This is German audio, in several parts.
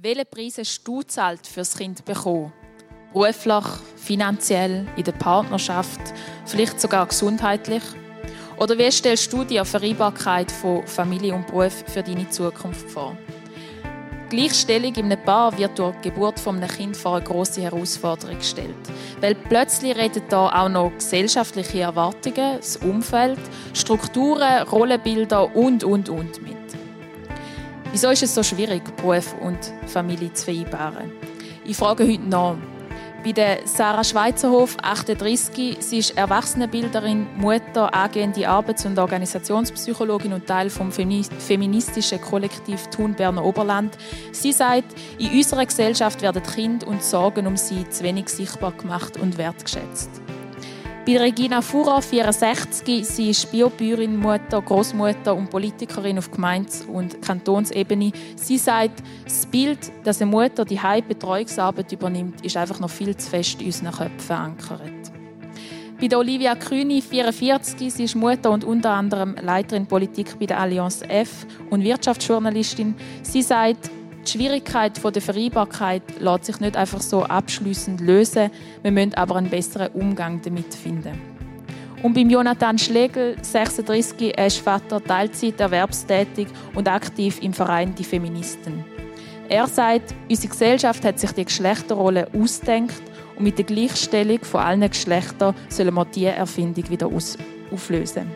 Welche Preise hast du zahlt fürs Kind bekommen? Beruflich, finanziell, in der Partnerschaft, vielleicht sogar gesundheitlich? Oder wie stellst du dir Vereinbarkeit von Familie und Beruf für deine Zukunft vor? Gleichstellung in einem Paar wird durch die Geburt eines Kindes vor eine grosse Herausforderung gestellt. Weil plötzlich reden da auch noch gesellschaftliche Erwartungen, das Umfeld, Strukturen, Rollenbilder und, und, und mit. Wieso ist es so schwierig, Beruf und Familie zu vereinbaren? Ich frage heute nach. Bei der Sarah Schweizerhof, 38, sie ist Erwachsenenbilderin, Mutter, angehende Arbeits- und Organisationspsychologin und Teil vom feministischen Kollektiv Thun Berner Oberland. Sie sagt, in unserer Gesellschaft werden Kinder und Sorgen um sie zu wenig sichtbar gemacht und wertgeschätzt. Bei Regina Fuhrer, 64, sie ist Biobäuerin, Mutter, Großmutter und Politikerin auf Gemeinde- und Kantonsebene. Sie sagt, das Bild, dass eine Mutter die Betreuungsarbeit übernimmt, ist einfach noch viel zu fest in unseren Köpfen verankert. Bei der Olivia Kühni, 44, sie ist Mutter und unter anderem Leiterin Politik bei der Allianz F und Wirtschaftsjournalistin. Sie sagt, die Schwierigkeit der Vereinbarkeit lässt sich nicht einfach so abschließend lösen. Wir müssen aber einen besseren Umgang damit finden. Und beim Jonathan Schlegel, 36, er ist Vater, Teilzeit erwerbstätig und aktiv im Verein Die Feministen. Er sagt, unsere Gesellschaft hat sich die Geschlechterrolle ausdenkt und mit der Gleichstellung von allen Geschlechtern sollen wir diese Erfindung wieder auflösen.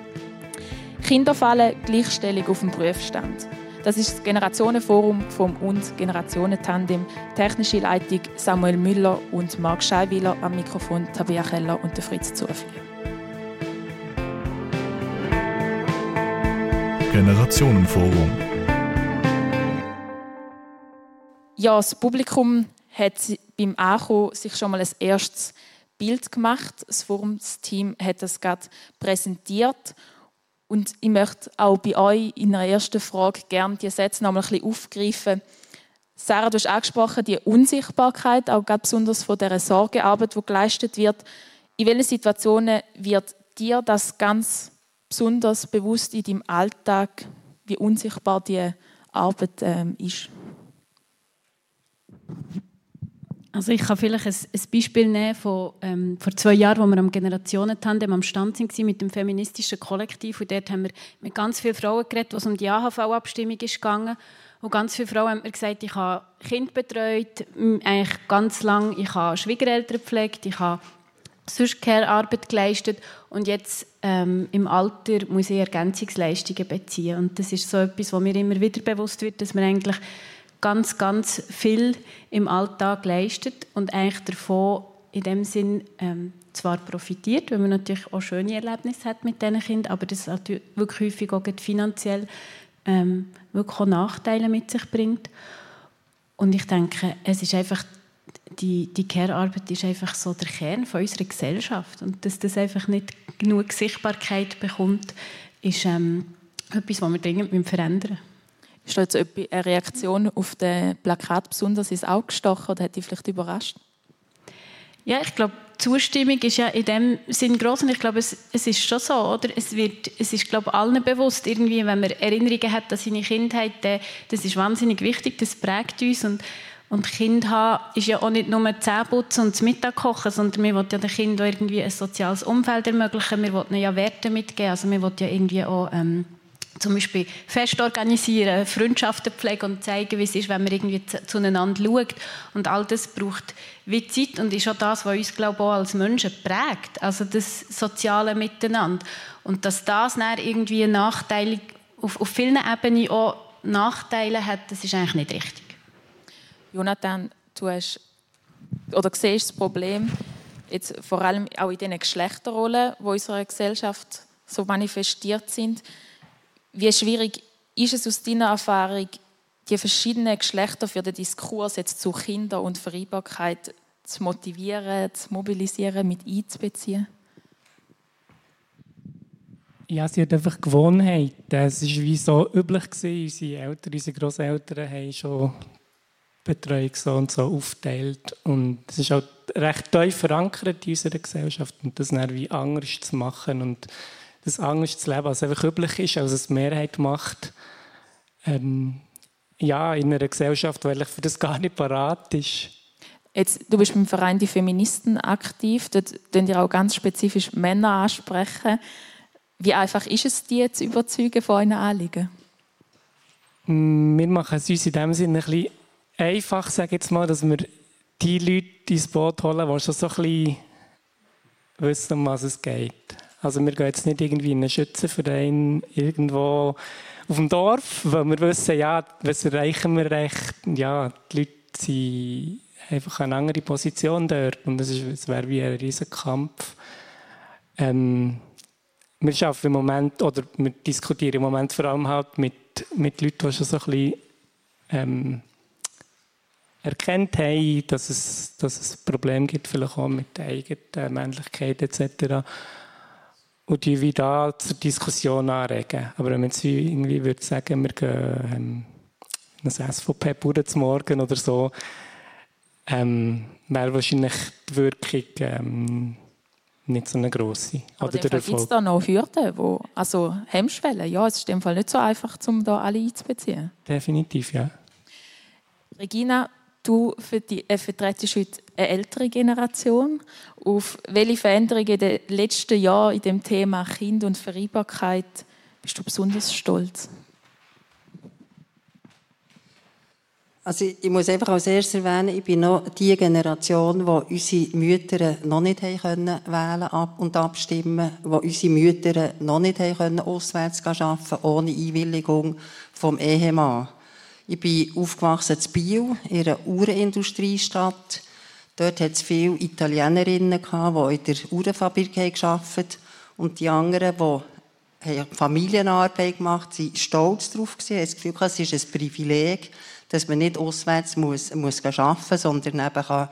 Kinder fallen Gleichstellung auf den Prüfstand. Das ist das Generationenforum vom und Generationentandem. Technische Leitung Samuel Müller und Marc Scheiwiller am Mikrofon Tabea Keller und Fritz Zufrier. Generationenforum. Ja, das Publikum hat beim Ankommen sich schon mal ein erstes Bild gemacht. Das Forumsteam hat das gerade präsentiert und ich möchte auch bei euch in der ersten Frage gerne die Sätze noch ein bisschen aufgreifen. Sarah, du hast angesprochen, die Unsichtbarkeit, auch ganz besonders von dieser Sorgearbeit, die geleistet wird. In welchen Situationen wird dir das ganz besonders bewusst in deinem Alltag, wie unsichtbar diese Arbeit ähm, ist? Also ich kann vielleicht ein, ein Beispiel nehmen von ähm, vor zwei Jahren, wo wir am Generationentandem am Stand sind mit dem feministischen Kollektiv. Und dort haben wir mit ganz vielen Frauen geredet, was um die AHV-Abstimmung ist gegangen. Und ganz viele Frauen haben mir gesagt, ich habe Kind betreut, eigentlich ganz lang, ich habe Schwiegereltern gepflegt, ich habe sonst Care-Arbeit geleistet. Und jetzt ähm, im Alter muss ich Ergänzungsleistungen beziehen. Und das ist so etwas, was mir immer wieder bewusst wird, dass man eigentlich ganz, ganz viel im Alltag leistet und eigentlich davon in dem Sinn ähm, zwar profitiert, weil man natürlich auch schöne Erlebnisse hat mit diesen Kindern, aber das natürlich wirklich häufig auch finanziell ähm, wirklich auch Nachteile mit sich bringt. Und ich denke, es ist einfach die, die Care-Arbeit ist einfach so der Kern von unserer Gesellschaft und dass das einfach nicht genug Sichtbarkeit bekommt, ist ähm, etwas, was wir dringend verändern müssen. Ist da jetzt eine Reaktion auf das Plakat besonders ins Auge gestochen oder hat dich vielleicht überrascht? Ja, ich glaube, Zustimmung ist ja in dem Sinn groß und ich glaube, es, es ist schon so, oder? Es, wird, es ist, glaube allen bewusst, irgendwie, wenn man Erinnerungen hat an seine Kindheit, das ist wahnsinnig wichtig, das prägt uns und und Kind haben ist ja auch nicht nur Zähneputzen und das Mittag kochen, sondern wir wollen ja den Kindern irgendwie ein soziales Umfeld ermöglichen. Wir wollen ihnen ja Werte mitgeben. Also wir wollen ja irgendwie auch ähm, zum Beispiel Fest organisieren, Freundschaften pflegen und zeigen, wie es ist, wenn man irgendwie zueinander schaut. Und all das braucht wie Zeit und ist auch das, was uns, glaube ich, auch als Menschen prägt. Also das soziale Miteinander. Und dass das dann irgendwie nachteilig, auf, auf vielen Ebenen auch Nachteile hat, das ist eigentlich nicht richtig. Jonathan, du hast oder siehst das Problem jetzt vor allem auch in den Geschlechterrollen, die in unserer Gesellschaft so manifestiert sind. Wie schwierig ist es aus deiner Erfahrung, die verschiedenen Geschlechter für den Diskurs jetzt zu Kinder und Vereinbarkeit zu motivieren, zu mobilisieren, mit einzubeziehen? Ja, sie hat einfach Gewohnheit. Es war wie so üblich. Gewesen. Unsere Eltern, unsere Großeltern haben schon Betreuung so und so aufteilt. Und es ist auch recht tief verankert in unserer Gesellschaft. Und das dann wie anders zu machen und das anders zu leben, als einfach üblich ist, als es Mehrheit macht, ähm, ja, in einer Gesellschaft, weil ich für das gar nicht parat ist. Jetzt, du bist beim Verein Die Feministen aktiv. Dort könnt ihr auch ganz spezifisch Männer ansprechen. Wie einfach ist es, die zu überzeugen von euren Anliegen? Wir machen es uns in dem Sinne ein bisschen einfach, sage jetzt mal, dass wir die Leute ins Boot holen, die schon so ein bisschen wissen, um was es geht. Also wir gehen jetzt nicht irgendwie in einen Schützenverein irgendwo auf dem Dorf, weil wir wissen, ja, was erreichen wir recht. Ja, die Leute sind einfach eine andere Position dort und es wäre wie ein riesiger Kampf. Ähm, wir schaffen im Moment, oder wir diskutieren im Moment vor allem halt mit, mit Leuten, die schon so ein bisschen ähm, erkennt haben, dass es, dass es ein Problem gibt, vielleicht auch mit der eigenen Männlichkeit etc. Und die wie da zur Diskussion anregen. Aber wenn man jetzt irgendwie würde sagen, wir gehen ähm, ein SVP-Bauern zum Morgen oder so, ähm, wäre wahrscheinlich die Wirkung ähm, nicht so eine grosse. Aber gibt es da noch Hürden, wo, also Hemmschwellen? Ja, es ist in dem Fall nicht so einfach, um da alle einzubeziehen. Definitiv, ja. Regina, Du äh, vertrittst heute eine ältere Generation. Auf welche Veränderungen in den letzten Jahren in dem Thema Kind und Vereinbarkeit bist du besonders stolz? Also ich muss einfach als erstes erwähnen, ich bin noch die Generation, die unsere Mütter noch nicht haben können wählen und abstimmen, wo unsere Mütter noch nicht haben können auswärts arbeiten ohne Einwilligung vom Ehemann. Ich bin aufgewachsen in Biel, in einer Uhrenindustriestadt. Dort hat es viele Italienerinnen, die in der Uhrenfabrik gearbeitet haben. Und die anderen, die Familienarbeit gemacht haben, waren stolz darauf. Sie haben das Gefühl, es ist ein Privileg, dass man nicht auswärts muss, muss arbeiten muss, sondern eben kann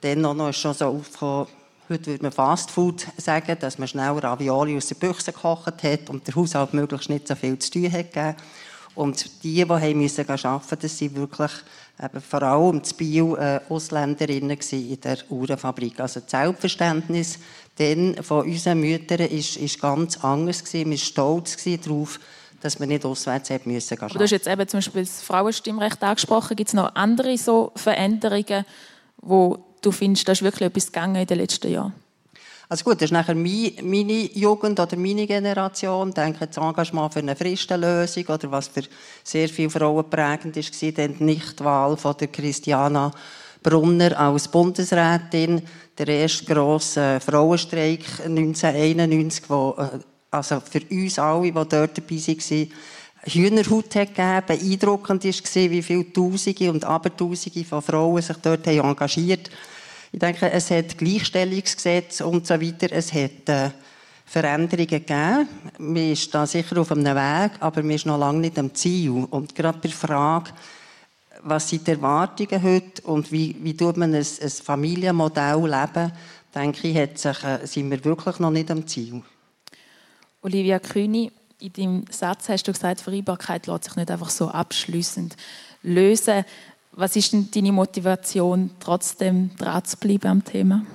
dann auch noch schon so aufkommen, heute würde man Fast Food sagen, dass man schnell Ravioli aus der Büchse gekocht hat und der Haushalt möglichst nicht so viel zu tun hat gegeben. Und die, die haben müssen arbeiten das waren wirklich eben vor allem in Bio äh, Ausländerinnen in der Uhrenfabrik. Also das Selbstverständnis denn von unseren Müttern ist, ist ganz anders gewesen. Wir waren stolz darauf, dass wir nicht auswärts haben müssen arbeiten. Du hast jetzt eben zum Beispiel das Frauenstimmrecht angesprochen. Gibt es noch andere so Veränderungen, wo du findest, da ist wirklich etwas gegangen in den letzten Jahren? Also gut, das ist nachher meine Jugend oder meine Generation. Denke, das Engagement für eine Fristenlösung oder was für sehr viele Frauen prägend war, dann die Nichtwahl von der Christiana Brunner als Bundesrätin, der erste grosse Frauenstreik 1991, wo, äh, also für uns alle, die dort dabei waren, Hühnerhaut hat gegeben. Beeindruckend war, wie viele Tausende und Abertausende von Frauen sich dort engagiert haben ich denke, es hat Gleichstellungsgesetz und so weiter. Es hat äh, Veränderungen gegeben. Man ist da sicher auf einem Weg, aber man ist noch lange nicht am Ziel. Und gerade bei der Frage, was sind die Erwartungen heute und wie, wie tut man ein, ein Familienmodell leben, denke ich, hat sich, äh, sind wir wirklich noch nicht am Ziel. Olivia Kühni, in deinem Satz hast du gesagt, Vereinbarkeit lässt sich nicht einfach so abschließend lösen. Was ist denn deine Motivation, trotzdem dran zu bleiben am Thema?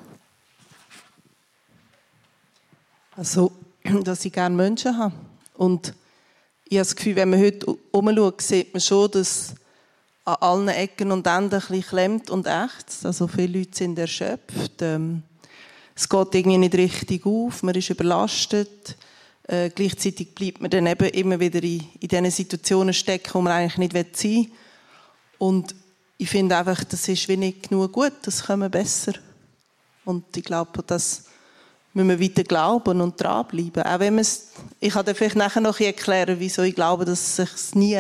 Also, dass ich gerne Menschen habe. Und ich habe das Gefühl, wenn man heute umschaut, sieht man schon, dass an allen Ecken und Enden ein bisschen klemmt und echt. Also viele Leute sind erschöpft. Ähm, es geht irgendwie nicht richtig auf, man ist überlastet. Äh, gleichzeitig bleibt man dann eben immer wieder in, in diesen Situationen stecken, wo man eigentlich nicht sein will. Und ich finde einfach, das ist wenig genug gut, das können wir besser. Und ich glaube, das müssen wir weiter glauben und dranbleiben. Auch wenn ich kann dir vielleicht nachher noch erklären, wieso ich glaube, dass es sich nie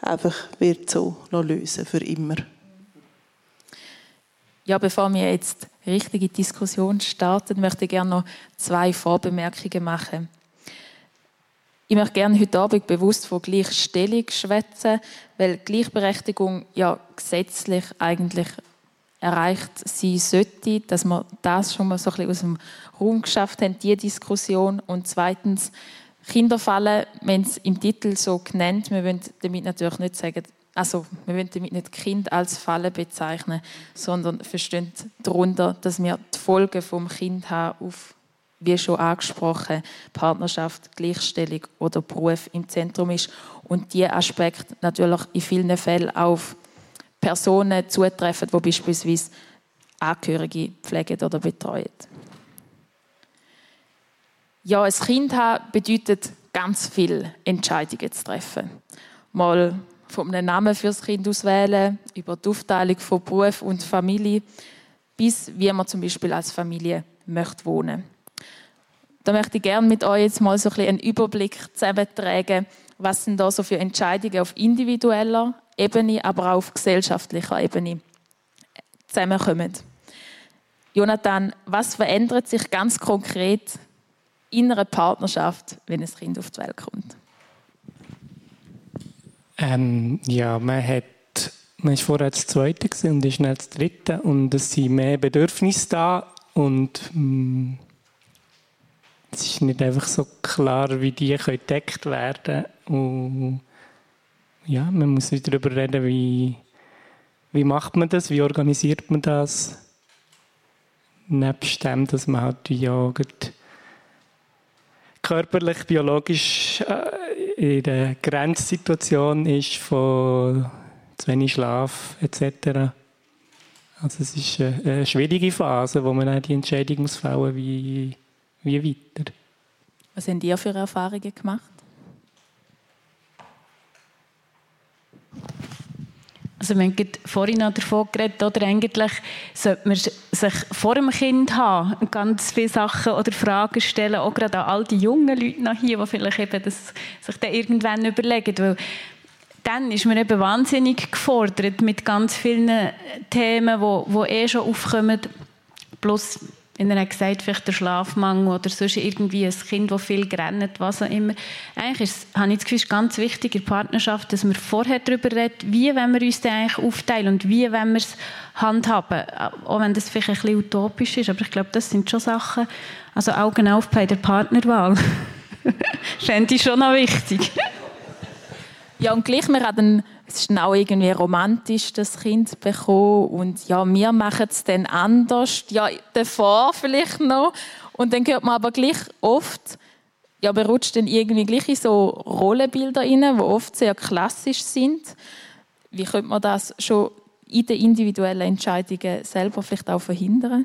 einfach wird so lösen für immer. Ja, bevor wir jetzt richtige Diskussion starten, möchte ich gerne noch zwei Vorbemerkungen machen. Ich möchte gerne heute Abend bewusst von Gleichstellung schwätzen, weil Gleichberechtigung ja gesetzlich eigentlich erreicht sein sollte, dass wir das schon mal so ein bisschen aus dem Raum geschafft haben, diese Diskussion. Und zweitens, Kinderfallen, wenn es im Titel so genannt, wir wollen damit natürlich nicht sagen, also wir wollen damit nicht Kind als Falle bezeichnen, sondern verstehen darunter, dass wir die Folgen vom Kind haben auf wie schon angesprochen, Partnerschaft, Gleichstellung oder Beruf im Zentrum ist und die Aspekt natürlich in vielen Fällen auf Personen zutreffen, die beispielsweise Angehörige pflegen oder betreuen. Ja, ein Kind haben bedeutet ganz viele Entscheidungen zu treffen. Mal vom Namen fürs Kind auswählen, über die Aufteilung von Beruf und Familie, bis wie man zum Beispiel als Familie möchte wohnen. Da möchte ich gerne mit euch jetzt mal so ein einen Überblick zusammentragen, was sind da so für Entscheidungen auf individueller Ebene, aber auch auf gesellschaftlicher Ebene zusammenkommen. Jonathan, was verändert sich ganz konkret in einer Partnerschaft, wenn ein Kind auf die Welt kommt? Ähm, ja, man hat man ist vorher das Zweite und ist schnell das Dritte und es sind mehr Bedürfnisse da und mm, es ist nicht einfach so klar, wie die gedeckt werden und ja, man muss wieder darüber reden, wie, wie macht man das, wie organisiert man das, nebst dem, dass man halt ja körperlich, biologisch äh, in der Grenzsituation ist von zu wenig Schlaf etc. Also es ist eine, schwierige Phase, wo man auch die Entscheidung muss fällen, wie, wie weiter. Was haben ihr für Erfahrungen gemacht? Also wir haben vorhin noch davon geredet, oder eigentlich sollte man sich vor dem Kind haben, ganz viele Sachen oder Fragen stellen, auch gerade an all die jungen Leute noch hier, die vielleicht eben das sich dann irgendwann überlegen, weil dann ist man eben wahnsinnig gefordert mit ganz vielen Themen, die, die eh schon aufkommen, plus wenn er hat gesagt, vielleicht der Schlafmangel oder sonst irgendwie ein Kind, das viel rennt, was auch immer. Eigentlich ist, habe ich das Gefühl, ist ganz wichtig in der Partnerschaft, dass wir vorher darüber reden, wie wollen wir uns denn eigentlich aufteilen und wie wollen wir es handhaben. Auch wenn das vielleicht ein bisschen utopisch ist, aber ich glaube, das sind schon Sachen, also Augen auf bei der Partnerwahl. Fände ich schon noch wichtig. Ja, und gleich, wir haben es ist dann auch irgendwie romantisch, das Kind bekommen und ja, wir machen es dann anders, ja, davor vielleicht noch und dann hört man aber gleich oft, ja, man rutscht dann irgendwie gleich in so Rollenbilder rein, die oft sehr klassisch sind. Wie könnte man das schon in den individuellen Entscheidungen selber vielleicht auch verhindern?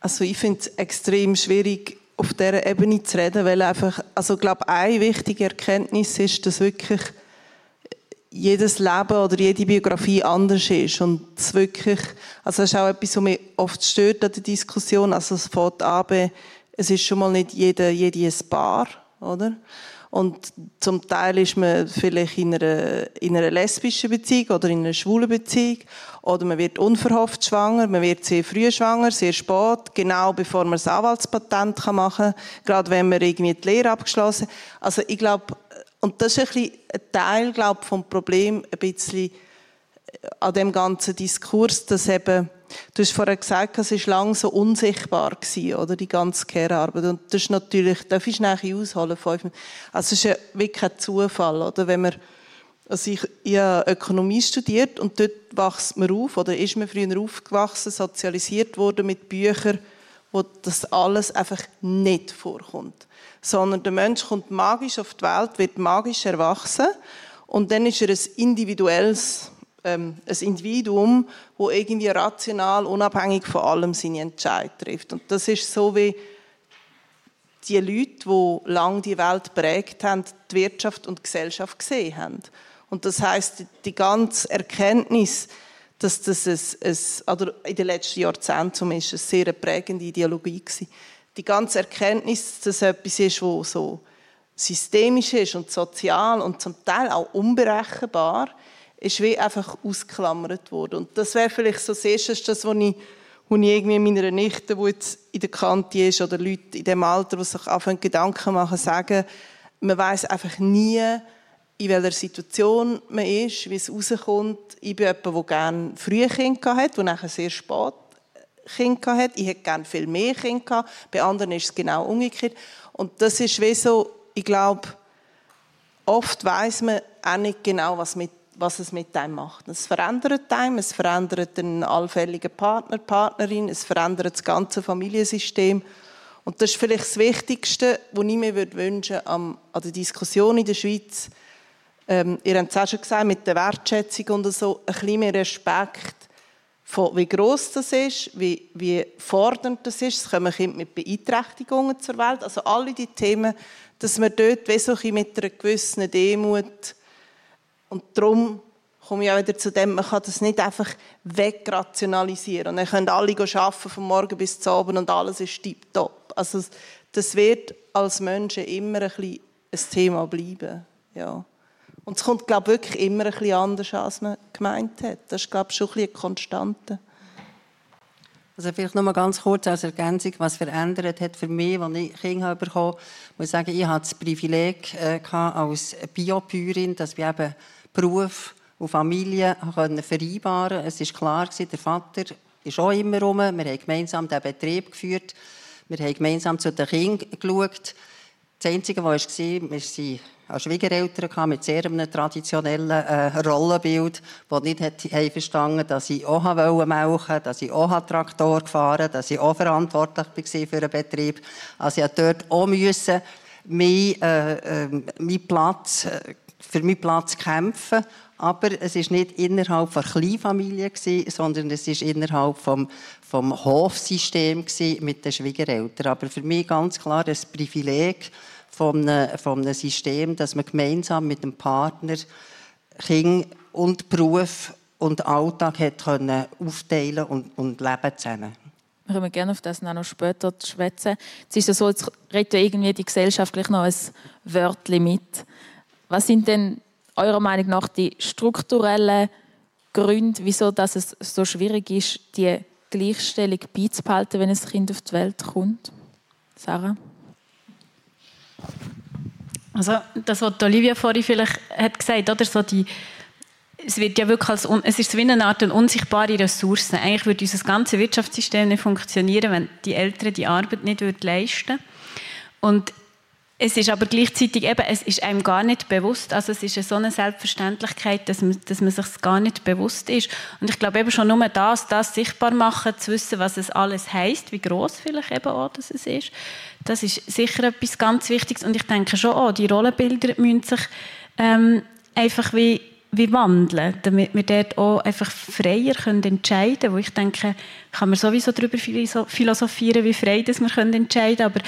Also ich finde es extrem schwierig, auf dieser Ebene zu reden, weil einfach, also ich glaube, eine wichtige Erkenntnis ist, dass wirklich jedes Leben oder jede Biografie anders ist und es wirklich, also das ist auch etwas, was mich oft stört an der Diskussion, also es fängt an, es ist schon mal nicht jeder, jede ein Paar, oder? Und zum Teil ist man vielleicht in einer, in einer lesbischen Beziehung oder in einer schwulen Beziehung. Oder man wird unverhofft schwanger, man wird sehr früh schwanger, sehr spät, genau bevor man das Anwaltspatent machen kann, gerade wenn man irgendwie die Lehre abgeschlossen hat. Also ich glaube, und das ist ein, bisschen ein Teil, glaube vom Problem, ein bisschen äh, an dem ganzen Diskurs, dass eben, du hast vorher gesagt, es war lange so unsichtbar gewesen, oder, die ganze Care-Arbeit. Und das ist natürlich, darf ich nachher ausholen, fünf Also es ist ja wirklich ein Zufall, oder, wenn man, also ich, ich habe Ökonomie studiert und dort wächst man auf, oder ist man früher aufgewachsen, sozialisiert worden mit Büchern, wo das alles einfach nicht vorkommt sondern der Mensch kommt magisch auf die Welt, wird magisch erwachsen und dann ist er ein individuelles ähm, ein Individuum, wo irgendwie rational, unabhängig von allem seine Entscheidung trifft. Und das ist so wie die Leute, die lange die Welt prägt haben, die Wirtschaft und die Gesellschaft gesehen haben. Und das heißt, die ganze Erkenntnis, dass das ein, ein, oder in den letzten Jahrzehnten zumindest eine sehr prägende Ideologie war, die ganze Erkenntnis, dass es etwas ist, wo so systemisch ist und sozial und zum Teil auch unberechenbar, ist wie einfach ausgeklammert worden. Und das wäre vielleicht so das Erste, das, was ich, was ich irgendwie meiner Nichte, die jetzt in der Kante ist, oder Leute in dem Alter, die sich anfangen, Gedanken machen, sagen, man weiß einfach nie, in welcher Situation man ist, wie es rauskommt. Ich bin jemand, der gerne frühe Kinder hatte, der nachher sehr spät Kinder hat. Ich hätte gerne viel mehr Kinder. Bei anderen ist es genau umgekehrt. Und das ist wie so, ich glaube, oft weiß man auch nicht genau, was, mit, was es mit einem macht. Es verändert einem, es verändert den allfälligen Partner, Partnerin, es verändert das ganze Familiensystem. Und das ist vielleicht das Wichtigste, was ich mir wünschen würde an der Diskussion in der Schweiz. Ähm, ihr habt es auch schon gesagt, mit der Wertschätzung und so, ein bisschen mehr Respekt von wie groß das ist, wie, wie fordernd das ist. Es kommen Kinder mit Beeinträchtigungen zur Welt. Also alle die Themen, dass man dort wie so ein mit einer gewissen Demut und darum komme ich auch wieder zu dem, man kann das nicht einfach wegrationalisieren. Und dann können alle arbeiten von morgen bis zum Abend und alles ist tiptop. Also das wird als Menschen immer ein, ein Thema bleiben. Ja. Und es kommt, glaube ich, wirklich immer ein bisschen anders an, als man gemeint hat. Das ist, glaube ich, schon ein bisschen Konstante. Also vielleicht noch mal ganz kurz als Ergänzung, was verändert hat für mich, als ich Kinder bekommen habe. Ich muss sagen, ich hatte das Privileg äh, als Biobäuerin, dass wir eben Beruf und Familie vereinbaren konnten. Es war klar, der Vater ist auch immer rum. Wir haben gemeinsam den Betrieb geführt. Wir haben gemeinsam zu den Kindern geschaut. Das Einzige, was war, wir waren als Schwiegereltern mit sehr einem traditionellen äh, Rollenbild, die nicht hat, verstanden dass ich auch melken dass ich auch Traktor gefahren dass ich auch verantwortlich war für den Betrieb. Also ich musste dort auch müssen, mein, äh, äh, mein Platz, äh, für meinen Platz kämpfen. Aber es war nicht innerhalb der Kleinfamilie, sondern es war innerhalb vom, vom Hofsystem mit den Schwiegereltern. Aber für mich ganz klar ein Privileg, von einem, von einem System, dass man gemeinsam mit dem Partner Kind und Beruf und Alltag hat können aufteilen und, und leben zusammen. Wir können gerne auf das noch später schwätzen. Es ist ja so, jetzt redet irgendwie die Gesellschaft gleich noch ein Wörtchen mit. Was sind denn eurer Meinung nach die strukturellen Gründe, wieso dass es so schwierig ist, die Gleichstellung beizubehalten, wenn ein Kind auf die Welt kommt? Sarah? Also das, was Olivia vorhin vielleicht hat gesagt, oder so es wird ja wirklich als, es ist wie eine Art eine unsichtbare Ressource. Eigentlich würde unser ganzes Wirtschaftssystem nicht funktionieren, wenn die Eltern die Arbeit nicht leisten würden. Und es ist aber gleichzeitig eben, es ist einem gar nicht bewusst, also es ist so eine Selbstverständlichkeit, dass man, dass man sich gar nicht bewusst ist. Und ich glaube eben schon nur das, das sichtbar machen, zu wissen, was es alles heißt, wie groß vielleicht eben auch dass es ist, das ist sicher etwas ganz Wichtiges. Und ich denke schon, oh, die Rollenbilder müssen sich ähm, einfach wie, wie wandeln, damit wir dort auch einfach freier können entscheiden können. Wo ich denke, kann man sowieso darüber philosophieren, wie frei dass wir können entscheiden können,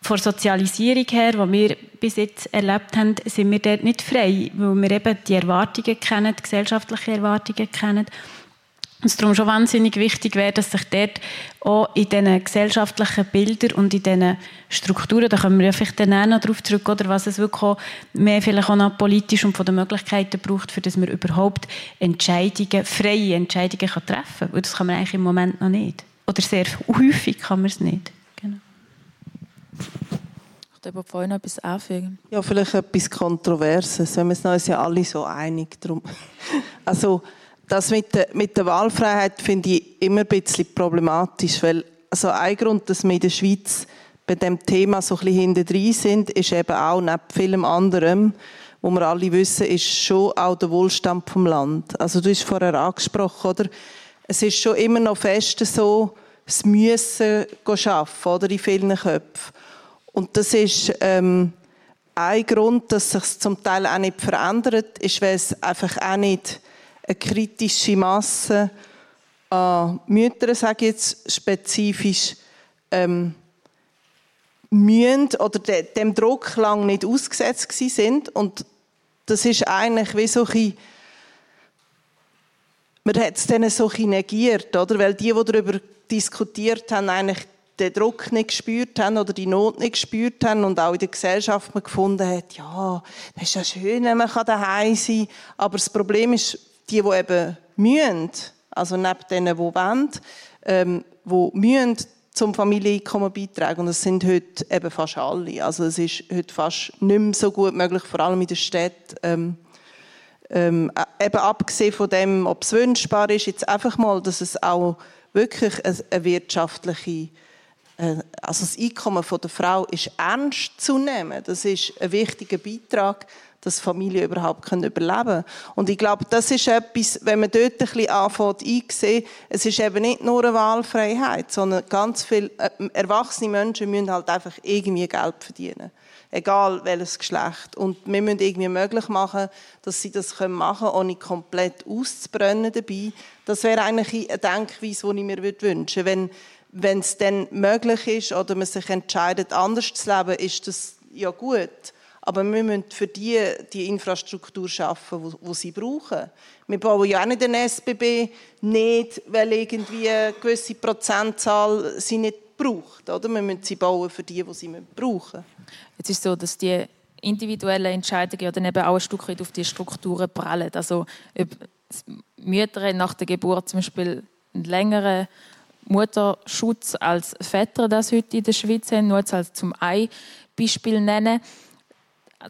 von Sozialisierung her, die wir bis jetzt erlebt haben, sind wir dort nicht frei, weil wir eben die Erwartungen kennen, die gesellschaftlichen Erwartungen kennen. Und es darum schon wahnsinnig wichtig wäre, dass sich dort auch in diesen gesellschaftlichen Bildern und in diesen Strukturen, da kommen wir ja vielleicht dann auch noch darauf zurück, oder was es wirklich auch mehr vielleicht auch noch politisch und von den Möglichkeiten braucht, für dass man überhaupt Entscheidungen, freie Entscheidungen kann treffen kann. Weil das kann man eigentlich im Moment noch nicht. Oder sehr häufig kann man es nicht. Ich wollte vorhin etwas anfügen. Ja, vielleicht etwas Kontroverses. Wir sind uns ja alle so einig drum. Also, das mit der, mit der Wahlfreiheit finde ich immer ein bisschen problematisch, weil also ein Grund, dass wir in der Schweiz bei dem Thema so ein bisschen hinterdrein sind, ist eben auch neben vielem anderem, wo wir alle wissen, ist schon auch der Wohlstand vom Land. Also du hast vorher angesprochen, oder? Es ist schon immer noch fest so, das Müssen arbeiten, oder? In vielen Köpfen. Und das ist ähm, ein Grund, dass sich zum Teil auch nicht verändert, ist, weil es einfach auch nicht eine kritische Masse an Müttern, sage ich jetzt spezifisch, ähm, mühen oder de, dem Druck lang nicht ausgesetzt sind und das ist eigentlich wie so ein man hat es dann so negiert, oder? Weil die, die darüber diskutiert haben, eigentlich den Druck nicht gespürt haben oder die Not nicht gespürt haben und auch in der Gesellschaft man gefunden hat, ja, das ist ja schön, wenn man daheim sein kann. Aber das Problem ist, die, die eben mühen, also neben denen, die wollen, ähm, die mühen zum Familieneinkommen beitragen. Und das sind heute eben fast alle. Also es ist heute fast nicht mehr so gut möglich, vor allem in der Stadt. Ähm, ähm, eben abgesehen von dem, ob es wünschbar ist, jetzt einfach mal, dass es auch wirklich eine wirtschaftliche äh, also das Einkommen der Frau ist ernst zu nehmen. Das ist ein wichtiger Beitrag. dass Familien überhaupt überleben können. Und ich glaube, das ist etwas, wenn man dort ein bisschen anfängt einzusehen, es ist eben nicht nur eine Wahlfreiheit, sondern ganz viele äh, erwachsene Menschen müssen halt einfach irgendwie Geld verdienen. Egal welches Geschlecht. Und wir müssen irgendwie möglich machen, dass sie das machen können, ohne komplett auszubrennen dabei. Das wäre eigentlich eine Denkweise, die ich mir wünschen würde. Wenn, wenn es dann möglich ist oder man sich entscheidet, anders zu leben, ist das ja gut. Aber wir müssen für die die Infrastruktur schaffen, die sie brauchen. Wir bauen ja auch nicht den SBB nicht, weil irgendwie eine gewisse Prozentzahl sie nicht braucht. Oder? Wir müssen sie bauen für die, die sie brauchen. Es ist so, dass die individuellen Entscheidungen ja dann eben auch ein Stück weit auf die Strukturen prallen. Also ob Mütter nach der Geburt zum Beispiel einen längeren Mutterschutz als Väter das heute in der Schweiz haben, nur als zum ein Beispiel nennen.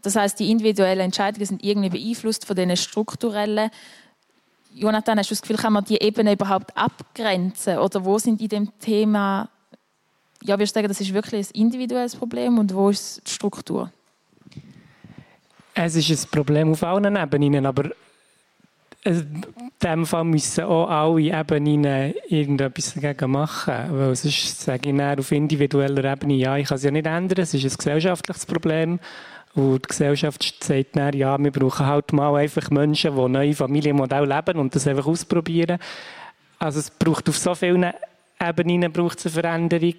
Das heißt, die individuellen Entscheidungen sind irgendwie beeinflusst von diesen strukturellen. Jonathan, hast du das Gefühl, kann man die Ebene überhaupt abgrenzen? Oder wo sind in dem Thema, ja, wir sagen, das ist wirklich ein individuelles Problem und wo ist die Struktur? Es ist ein Problem auf allen Ebenen, aber in diesem Fall müssen auch alle Ebenen irgendetwas dagegen machen. Weil sonst sage ich auf individueller Ebene, ja, ich kann es ja nicht ändern, es ist ein gesellschaftliches Problem. Und die Gesellschaft sagt dann, ja, wir brauchen halt mal einfach Menschen, die neue Familienmodelle leben und das einfach ausprobieren. Also es braucht auf so vielen Ebenen braucht es eine Veränderung.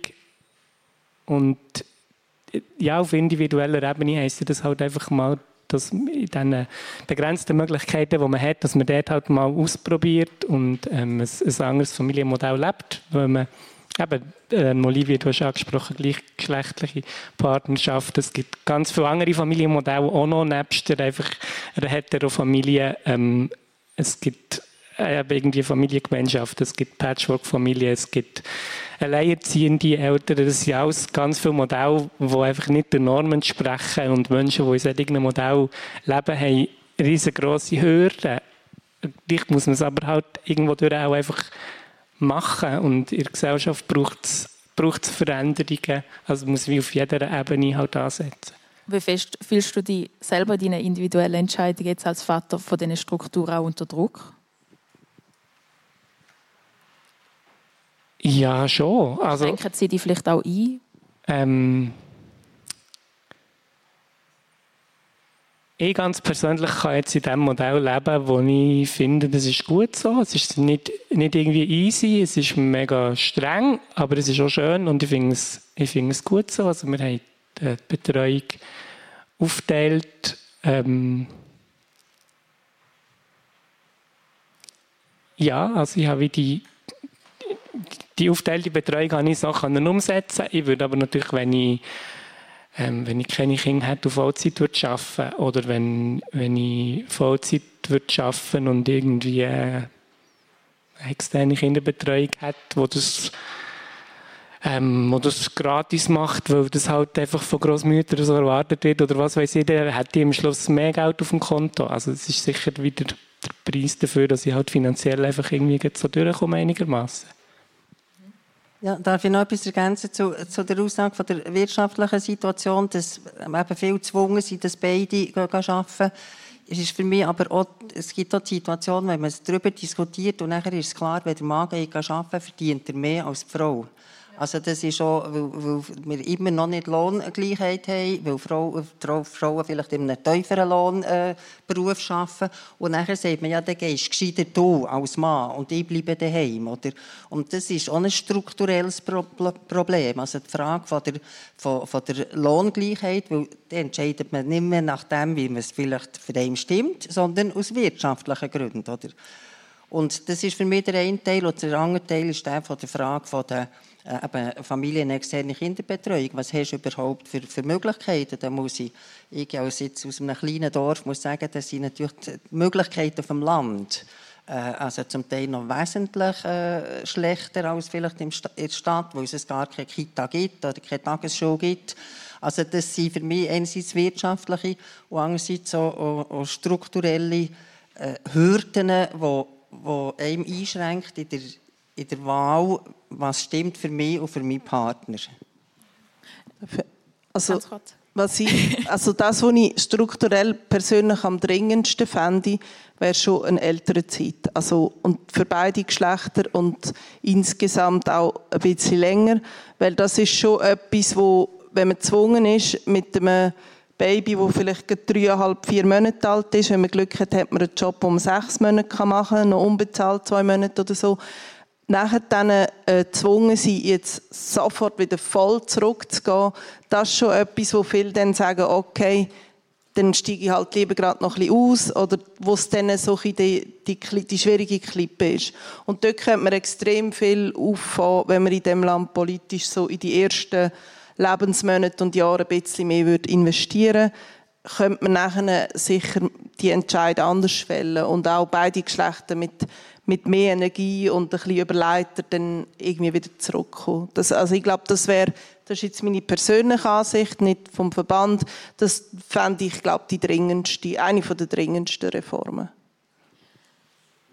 Und ja, auf individueller Ebene heisst das halt einfach mal dass in diesen begrenzten Möglichkeiten, die man hat, dass man dort halt mal ausprobiert und ähm, ein, ein anderes Familienmodell lebt, weil man eben, äh, Olivia, du hast angesprochen, gleichgeschlechtliche Partnerschaft. Es gibt ganz viele andere Familienmodelle auch noch, nebst der einfach einer Hetero-Familie. Ähm, es gibt äh, irgendwie Familiengemeinschaft, es gibt Patchwork-Familien, es gibt alleinerziehende Eltern, das sind alles ganz viele Modelle, die einfach nicht den Normen entsprechen und Menschen, die in solchen Modellen leben, haben riesengroße Hürden. Vielleicht muss man es aber halt irgendwo durch auch einfach machen und in der Gesellschaft braucht es braucht es Veränderungen, also muss man auf jeder Ebene halt ansetzen. Wie fest fühlst du dich selber deine individuelle Entscheidung jetzt als Vater von diesen Strukturen auch unter Druck? Ja, schon. Also, Denken Sie die vielleicht auch ein? Ähm, ich ganz persönlich kann jetzt in dem Modell leben, wo ich finde, das ist gut so. Es ist nicht, nicht irgendwie easy, es ist mega streng, aber es ist auch schön und ich finde es, ich finde es gut so. Also wir haben die Betreuung aufgeteilt. Ähm, ja, also ich habe die die aufteilte Betreuung kann ich so umsetzen. Ich würde aber natürlich, wenn ich, ähm, wenn ich keine Kinder hätte, auf Vollzeit würde arbeiten oder wenn, wenn ich Vollzeit würde arbeiten und irgendwie äh, externe Kinderbetreuung hätte, wo das ähm, wo das gratis macht, weil das halt einfach von Großmüttern so erwartet wird oder was weiß ich, der hat die am Schluss mehr Geld auf dem Konto. Also es ist sicher wieder der Preis dafür, dass ich halt finanziell einfach irgendwie so durchkomme einigermaßen. Ja, darf ich noch etwas ergänzen zu, zu der Aussage von der wirtschaftlichen Situation, dass eben viele gezwungen sind, dass beide arbeiten es ist für mich aber auch, es gibt auch die Situation, wenn man darüber diskutiert und nachher ist es klar, wenn der Mann arbeiten verdient er mehr als die Frau. Also das ist auch, weil, wir immer noch nicht Lohngleichheit haben, weil Frauen, vielleicht in einem tieferen Lohnberuf äh, arbeiten. Und nachher sagt man, ja, dann gehst du gescheiter du als Mann und ich bleibe daheim. Oder? Und das ist auch ein strukturelles Pro Problem. Also die Frage von der, von, von der Lohngleichheit, weil dann entscheidet man nicht mehr nach dem, wie man es vielleicht für einen stimmt, sondern aus wirtschaftlichen Gründen. Oder? Und das ist für mich der eine Teil. Und der andere Teil ist der von der Frage von der eben familienexterne Kinderbetreuung. Was hast du überhaupt für, für Möglichkeiten? Da muss ich, ich als jetzt aus einem kleinen Dorf muss sagen, dass sind natürlich die Möglichkeiten vom Land äh, also zum Teil noch wesentlich äh, schlechter als vielleicht in der Stadt, wo es gar keine Kita gibt oder keine Tagesschule gibt. Also das sind für mich einerseits wirtschaftliche und andererseits auch, auch, auch strukturelle äh, Hürden, die, die einem einschränkt in der in der Wahl, was stimmt für mich und für meinen Partner. Also, Was ich, also das, was ich strukturell persönlich am dringendsten fände, wäre schon eine ältere Zeit. Also, und für beide Geschlechter und insgesamt auch ein bisschen länger. Weil das ist schon etwas, wo, wenn man gezwungen ist, mit einem Baby, das vielleicht dreieinhalb, vier Monate alt ist, wenn man Glück hat, hat man einen Job, den man sechs Monate machen kann, noch unbezahlt zwei Monate oder so nachher dann äh, gezwungen sind, jetzt sofort wieder voll zurückzugehen, das ist schon etwas, wo viele dann sagen, okay, dann steige ich halt lieber gerade noch ein bisschen aus oder wo es dann so die, die, die schwierige Klippe ist. Und dort könnte man extrem viel auffahren, wenn man in dem Land politisch so in die ersten Lebensmonate und Jahre ein bisschen mehr investieren würde könnte man nachher sicher die Entscheidung anders fällen und auch beide Geschlechter mit mit mehr Energie und ein bisschen überleiter dann irgendwie wieder zurückkommen. Das, also ich glaube, das wäre, das ist jetzt meine persönliche Ansicht, nicht vom Verband. Das fände ich, glaube die dringendste, eine der dringendsten Reformen.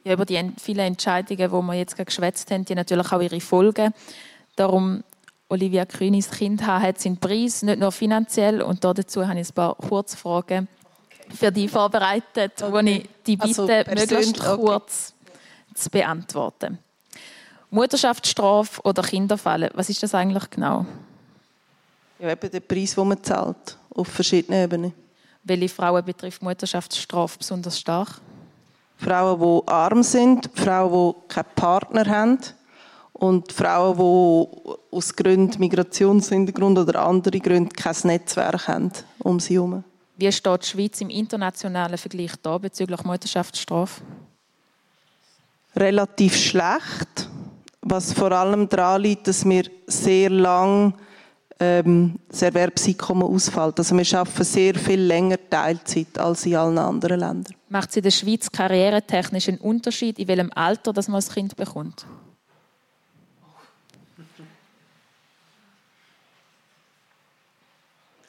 Ja, über die vielen Entscheidungen, die wir jetzt geschwätzt haben, die natürlich auch ihre Folgen. Darum Olivia Kühnis Kind haben, hat seinen Preis, nicht nur finanziell. Und dazu habe ich ein paar Kurzfragen für dich vorbereitet, okay. wo ich die also bitte also möglichst kurz zu beantworten. Mutterschaftsstrafe oder Kinderfälle, was ist das eigentlich genau? Ja, eben der Preis, den man zahlt, auf verschiedenen Ebenen. Welche Frauen betrifft Mutterschaftsstrafe besonders stark? Frauen, die arm sind, Frauen, die keinen Partner haben und Frauen, die aus Gründen Migrationshintergrund oder anderen Gründen kein Netzwerk haben um sie herum. Wie steht die Schweiz im internationalen Vergleich da bezüglich Mutterschaftsstrafe? Relativ schlecht, was vor allem daran liegt, dass wir sehr lang ähm, das Erwerbseinkommen ausfällt. Also wir arbeiten sehr viel länger Teilzeit als in allen anderen Ländern. Macht es in der Schweiz karrieretechnisch einen Unterschied, in welchem Alter dass man das Kind bekommt?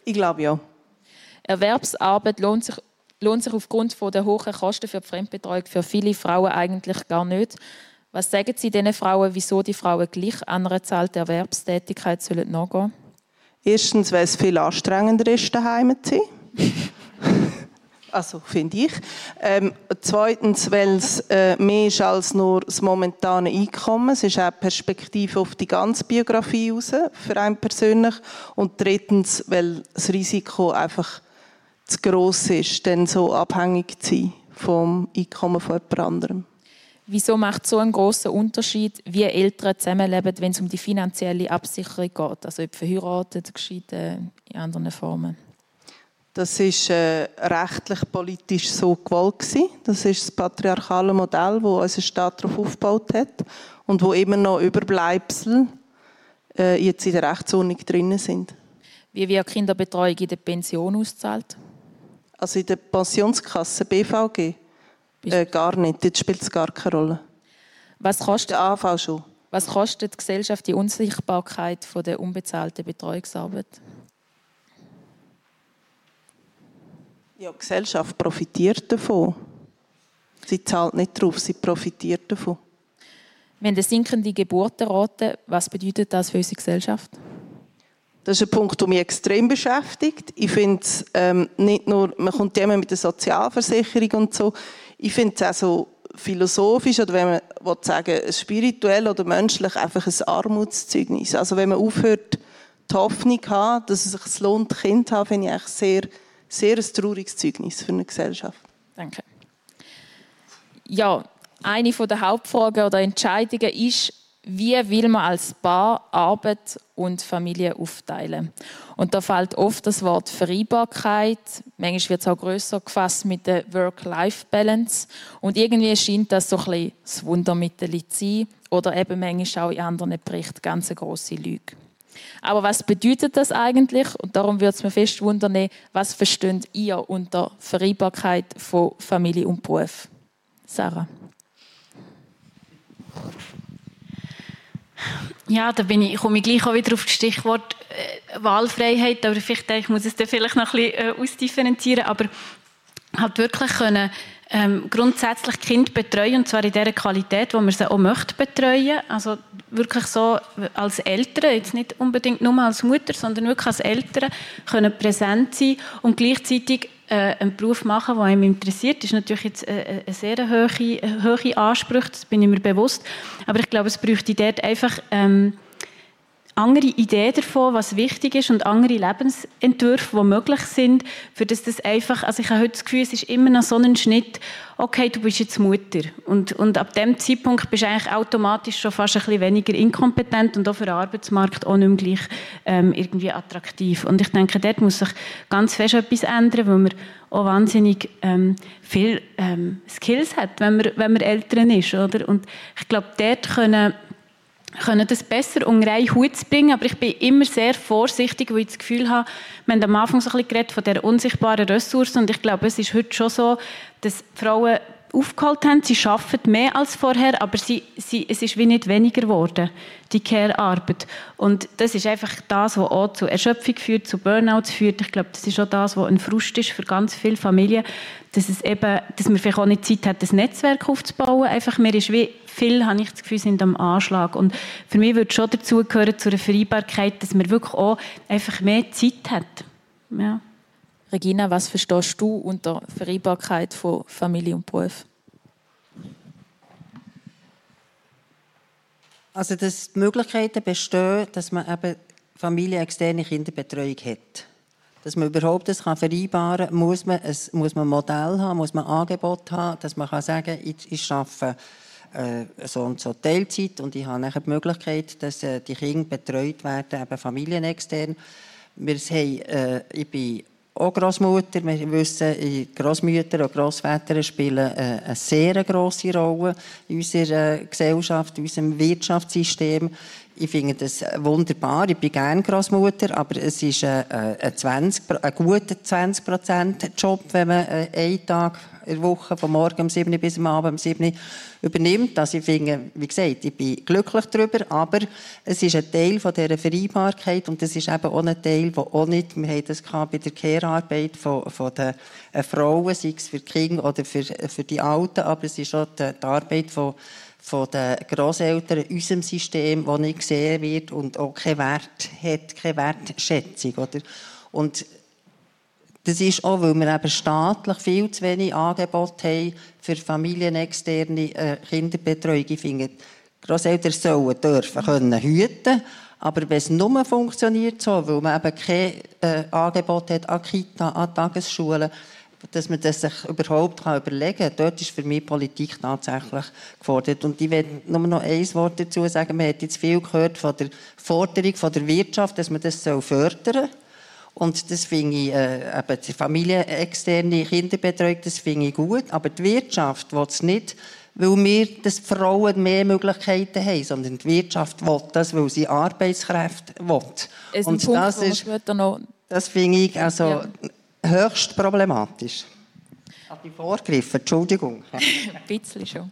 Ich glaube ja. Erwerbsarbeit lohnt sich lohnt sich aufgrund der hohen Kosten für die Fremdbetreuung für viele Frauen eigentlich gar nicht. Was sagen Sie diesen Frauen, wieso die Frauen gleich einer Zahl der Erwerbstätigkeit sollen nachgehen Erstens, weil es viel anstrengender ist, daheim zu sein. also, finde ich. Ähm, zweitens, weil es äh, mehr ist als nur das momentane Einkommen. Es ist auch Perspektive auf die ganze Biografie raus, für einen persönlich. Und drittens, weil das Risiko einfach zu gross ist, dann so abhängig zu sein vom Einkommen von jemand anderem. Wieso macht so einen großen Unterschied, wie Eltern zusammenleben, wenn es um die finanzielle Absicherung geht? Also ob verheiratet, geschieden, in anderen Formen? Das ist äh, rechtlich politisch so gewollt gewesen. Das ist das patriarchale Modell, wo unser Staat darauf aufgebaut hat und wo immer noch Überbleibsel äh, jetzt in der Rechtsordnung drin sind. Wie wird Kinderbetreuung in der Pension ausgezahlt? Also in der Pensionskasse BVG? Äh, gar nicht. Dort spielt es gar keine Rolle. Was kostet, der AV schon. Was kostet die Gesellschaft die Unsichtbarkeit von der unbezahlten Betreuungsarbeit? Ja, die Gesellschaft profitiert davon. Sie zahlt nicht drauf, sie profitiert davon. Wir haben eine sinkende Geburtenrate. Was bedeutet das für unsere Gesellschaft? Das ist ein Punkt, der mich extrem beschäftigt. Ich finde ähm, nicht nur, man kommt immer mit der Sozialversicherung und so. Ich finde es auch so philosophisch oder wenn man will sagen spirituell oder menschlich einfach ein Armutszeugnis. Also wenn man aufhört, die Hoffnung haben, dass es sich lohnt, Kind zu haben, finde ich eigentlich sehr, sehr ein trauriges Zeugnis für eine Gesellschaft. Danke. Ja, eine der Hauptfragen oder Entscheidungen ist, wie will man als Paar Arbeit und Familie aufteilen. Und da fällt oft das Wort Vereinbarkeit, manchmal wird es auch grösser gefasst mit der Work-Life-Balance und irgendwie scheint das so ein bisschen das Wundermittel zu sein oder eben manchmal auch in anderen Berichten ganz eine grosse Lüge. Aber was bedeutet das eigentlich? Und darum würde es mir fest wundern, was versteht ihr unter Vereinbarkeit von Familie und Beruf? Sarah. Ja, da bin ich, komme ich gleich auch wieder auf das Stichwort äh, Wahlfreiheit, aber vielleicht, ich muss es dann vielleicht noch ein bisschen äh, ausdifferenzieren, aber halt wirklich können ähm, grundsätzlich Kind betreuen, und zwar in der Qualität, wo man sie auch möchte betreuen. Also wirklich so als Eltern, jetzt nicht unbedingt nur als Mutter, sondern wirklich als Eltern können präsent sein und gleichzeitig äh, einen Beruf machen, der einem interessiert. Ist natürlich jetzt eine, eine sehr hohe, hohe Ansprüche, das bin ich mir bewusst. Aber ich glaube, es bräuchte dort einfach... Ähm, andere Ideen davon, was wichtig ist und andere Lebensentwürfe, die möglich sind, für das das einfach, also ich habe heute das Gefühl, es ist immer noch so ein Schnitt, okay, du bist jetzt Mutter und, und ab dem Zeitpunkt bist du eigentlich automatisch schon fast ein bisschen weniger inkompetent und auch für den Arbeitsmarkt auch nicht mehr gleich ähm, irgendwie attraktiv. Und ich denke, dort muss sich ganz fest etwas ändern, weil man auch wahnsinnig ähm, viel ähm, Skills hat, wenn man, wenn man Eltern ist, oder? Und ich glaube, dort können können das besser unter einen Hut zu bringen, aber ich bin immer sehr vorsichtig, weil ich das Gefühl habe, wir haben am Anfang so ein bisschen von der unsichtbaren Ressource und ich glaube, es ist heute schon so, dass Frauen aufgeholt haben. Sie arbeiten mehr als vorher, aber sie, sie, es ist wie nicht weniger geworden, die Care-Arbeit. Und das ist einfach das, was auch zu Erschöpfung führt, zu Burnouts führt. Ich glaube, das ist auch das, was ein Frust ist für ganz viele Familien, dass, es eben, dass man vielleicht auch nicht Zeit hat, das Netzwerk aufzubauen. Einfach, mir ist wie viel, habe ich das Gefühl, sind am Anschlag. Und für mich würde schon dazu gehören, zu einer Vereinbarkeit, dass man wirklich auch einfach mehr Zeit hat. Ja. Regina, was verstehst du unter Vereinbarkeit von Familie und Beruf? Also, dass die Möglichkeiten bestehen, dass man eben familienexterne Kinderbetreuung hat. Dass man überhaupt das vereinbaren kann, muss man, ein, muss man ein Modell haben, muss man ein Angebot haben, dass man kann sagen ich, ich arbeite äh, so und so Teilzeit und ich habe nachher die Möglichkeit, dass äh, die Kinder betreut werden, eben familienextern. Wir haben, äh, ich bin auch Großmutter. Wir wissen, Großmütter und Großväter spielen äh, eine sehr große Rolle in unserer Gesellschaft, in unserem Wirtschaftssystem. Ich finde das wunderbar. Ich bin gerne Großmutter, aber es ist ein, ein, 20, ein guter 20%-Job, wenn man äh, einen Tag in der Woche, von morgen um 7 bis am Abend um 7 übernimmt. Also ich finde, wie gesagt, ich bin glücklich darüber, aber es ist ein Teil von dieser Vereinbarkeit und es ist eben auch ein Teil, der auch nicht, wir haben das bei der Care-Arbeit von, von den äh, Frauen, sei es für die Kinder oder für, für die Alten, aber es ist auch die, die Arbeit von von den Grosseltern in unserem System, das nicht gesehen wird und auch keinen Wert hat, keine Wertschätzung. Oder? Und das ist auch, weil wir eben staatlich viel zu wenig Angebote haben für familienexterne äh, Kinderbetreuung. Ich finde, Grosseltern sollen dürfen können hüten, aber wenn es nur funktioniert so, weil man eben kein äh, Angebot hat an Kita, an Tagesschulen, dass man das sich überhaupt kann überlegen kann. Dort ist für mich Politik tatsächlich gefordert. Und ich will nur noch ein Wort dazu sagen. Man hat jetzt viel gehört von der Forderung von der Wirtschaft, dass man das fördern soll. Und das finde ich, äh, eben die familienexterne Kinderbetreuung, das finde ich gut. Aber die Wirtschaft will es nicht, weil wir das Frauen mehr Möglichkeiten haben, sondern die Wirtschaft will das, weil sie Arbeitskräfte will. Es Und Punkt, das ist, das finde ich also ja. Höchst problematisch. Habe ich vorgegriffen, Entschuldigung. Ein bisschen schon.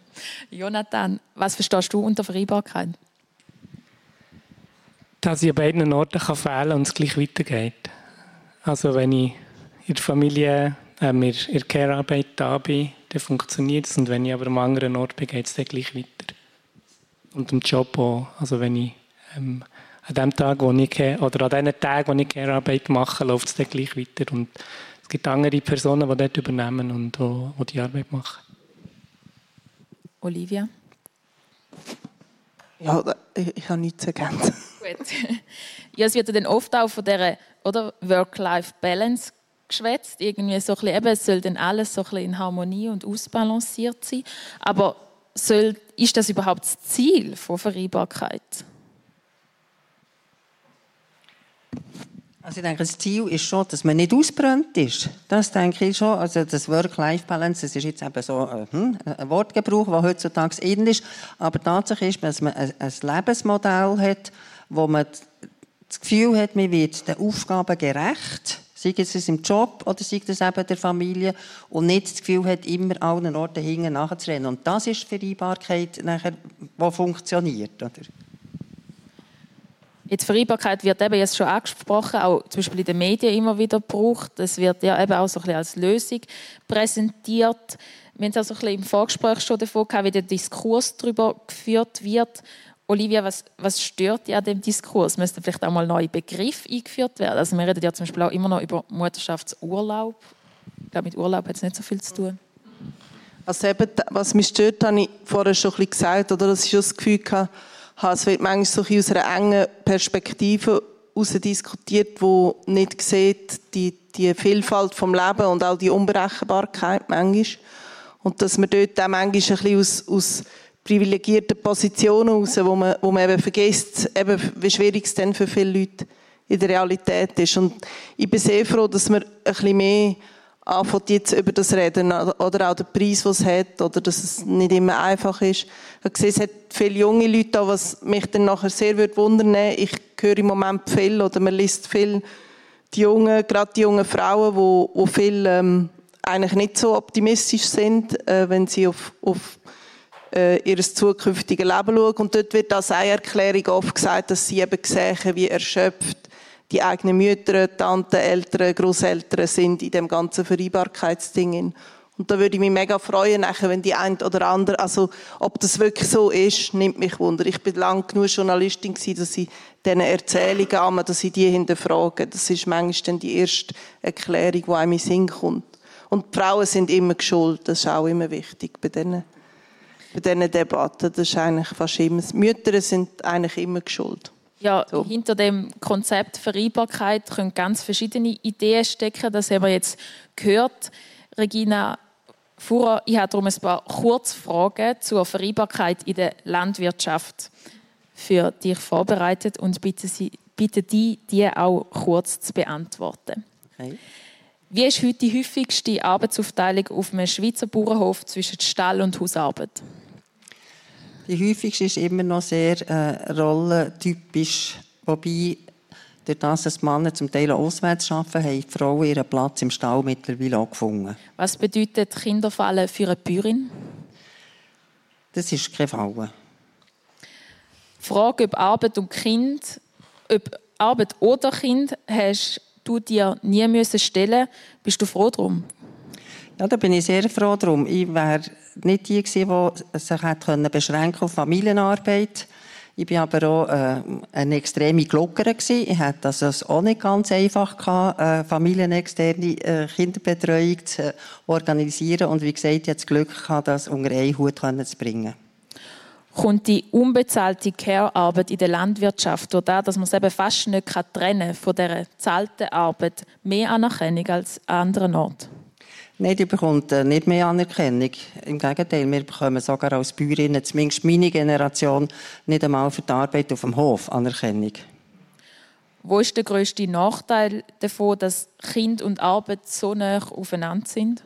Jonathan, was verstehst du unter Vereinbarkeit? Dass ich an beiden Orten fehlen kann und es gleich weitergeht. Also wenn ich in der Familie ähm, in der Care-Arbeit da bin, dann funktioniert es. Und wenn ich aber am anderen Ort bin, geht es dann gleich weiter. Und im Job auch. Also wenn ich ähm, an dem Tag, wo ich oder an den Tagen, wo ich Care-Arbeit mache, läuft es dann gleich weiter. Und es gibt andere Personen, die dort übernehmen und die, die Arbeit machen. Olivia? Ja, ich, ich habe nichts ergänzen. Gut. Ja, es wird dann oft auch von dieser Work-Life-Balance geschwätzt. Irgendwie so ein bisschen, eben, es soll dann alles so ein bisschen in Harmonie und ausbalanciert sein. Aber soll, ist das überhaupt das Ziel von Vereinbarkeit? Also ich denke, das Ziel ist schon, dass man nicht ausbrennt ist. Das denke ich schon. Also das Work-Life-Balance, das ist jetzt eben so äh, hm, ein Wortgebrauch, der heutzutage in ist. Aber Tatsache ist, dass man ein Lebensmodell hat, wo man das Gefühl hat, man wird den Aufgaben gerecht, sei es im Job oder sei es eben der Familie, und nicht das Gefühl hat, immer allen Orten hinten nachzurennen. Und das ist die Vereinbarkeit, die funktioniert. Oder? Jetzt Vereinbarkeit wird eben jetzt schon angesprochen, auch zum Beispiel in den Medien immer wieder gebraucht. Es wird ja eben auch so ein bisschen als Lösung präsentiert. Wir haben also ein bisschen im Vorgespräch schon davon gehabt, wie der Diskurs darüber geführt wird. Olivia, was, was stört dich an dem Diskurs? Müssten vielleicht auch mal neue Begriffe eingeführt werden? Also wir reden ja zum Beispiel auch immer noch über Mutterschaftsurlaub. Ich glaube, mit Urlaub hat es nicht so viel zu tun. Also eben, was mich stört, habe ich vorher schon ein bisschen gesagt, oder ich schon das Gefühl hatte, es wird manchmal so aus einer engen Perspektive heraus diskutiert, wo nicht sieht, die, die Vielfalt vom Leben und auch die Unberechenbarkeit manchmal. Und dass man dort auch manchmal ein bisschen aus, aus privilegierten Positionen raus, wo man, wo man eben vergisst, eben, wie schwierig es denn für viele Leute in der Realität ist. Und ich bin sehr froh, dass wir ein bisschen mehr anfängt jetzt über das reden oder auch den Preis, den es hat oder dass es nicht immer einfach ist. Ich gesehen, es hat viele junge Leute da, was mich dann nachher sehr würde wundern Ich höre im Moment viel oder man liest viel die jungen, gerade die jungen Frauen, wo, wo viel ähm, eigentlich nicht so optimistisch sind, äh, wenn sie auf, auf äh, ihr zukünftiges Leben schauen. Und dort wird als eine Erklärung oft gesagt, dass sie eben sehen, wie erschöpft die eigenen Mütter, Tanten, Eltern, Großeltern sind in dem ganzen Vereinbarkeitsding. Und da würde ich mich mega freuen, nachher, wenn die ein oder andere, also, ob das wirklich so ist, nimmt mich wunder. Ich bin lange genug Journalistin gewesen, dass ich diesen Erzählungen an, dass ich die hinterfrage. Das ist manchmal dann die erste Erklärung, die einem in Sinn kommt. Und die Frauen sind immer geschult. Das ist auch immer wichtig bei diesen, bei diesen Debatten. Das ist eigentlich fast immer, Mütter sind eigentlich immer geschult. Ja, so. hinter dem Konzept Vereinbarkeit können ganz verschiedene Ideen stecken. Das haben wir jetzt gehört. Regina Fuhrer, ich habe darum ein paar Kurzfragen zur Vereinbarkeit in der Landwirtschaft für dich vorbereitet und bitte, Sie, bitte die, die auch kurz zu beantworten. Okay. Wie ist heute die häufigste Arbeitsaufteilung auf einem Schweizer Bauernhof zwischen Stall und Hausarbeit? Die häufigste ist immer noch sehr äh, rollentypisch, wobei durch das, dass Männer zum Teil auswärts arbeiten, haben die Frauen ihren Platz im Stall mittlerweile auch gefunden. Was bedeutet Kinderfallen für eine Bäuerin? Das ist kein Fallen. Die Frage, ob Arbeit und Kind, ob Arbeit oder Kind, hast du dir nie müssen stellen. Bist du froh darum? Ja, da bin ich sehr froh drum. Ich wäre nicht die gewesen, die sich hätte beschränken auf Familienarbeit. Ich war aber auch äh, eine extreme Glockere. Ich hatte also es auch nicht ganz einfach gehabt, äh, familienexterne äh, Kinderbetreuung zu organisieren. Und wie gesagt, ich hatte das Glück gehabt, das unter einen Hut zu bringen. Kommt die unbezahlte Care-Arbeit in der Landwirtschaft durch das, dass man es eben fast nicht trennen kann von dieser bezahlten Arbeit, mehr Anerkennung als an anderen Orten? Nein, die bekommt äh, nicht mehr Anerkennung. Im Gegenteil, wir bekommen sogar als Bäuerinnen, zumindest meine Generation, nicht einmal für die Arbeit auf dem Hof Anerkennung. Wo ist der grösste Nachteil davon, dass Kind und Arbeit so nah aufeinander sind?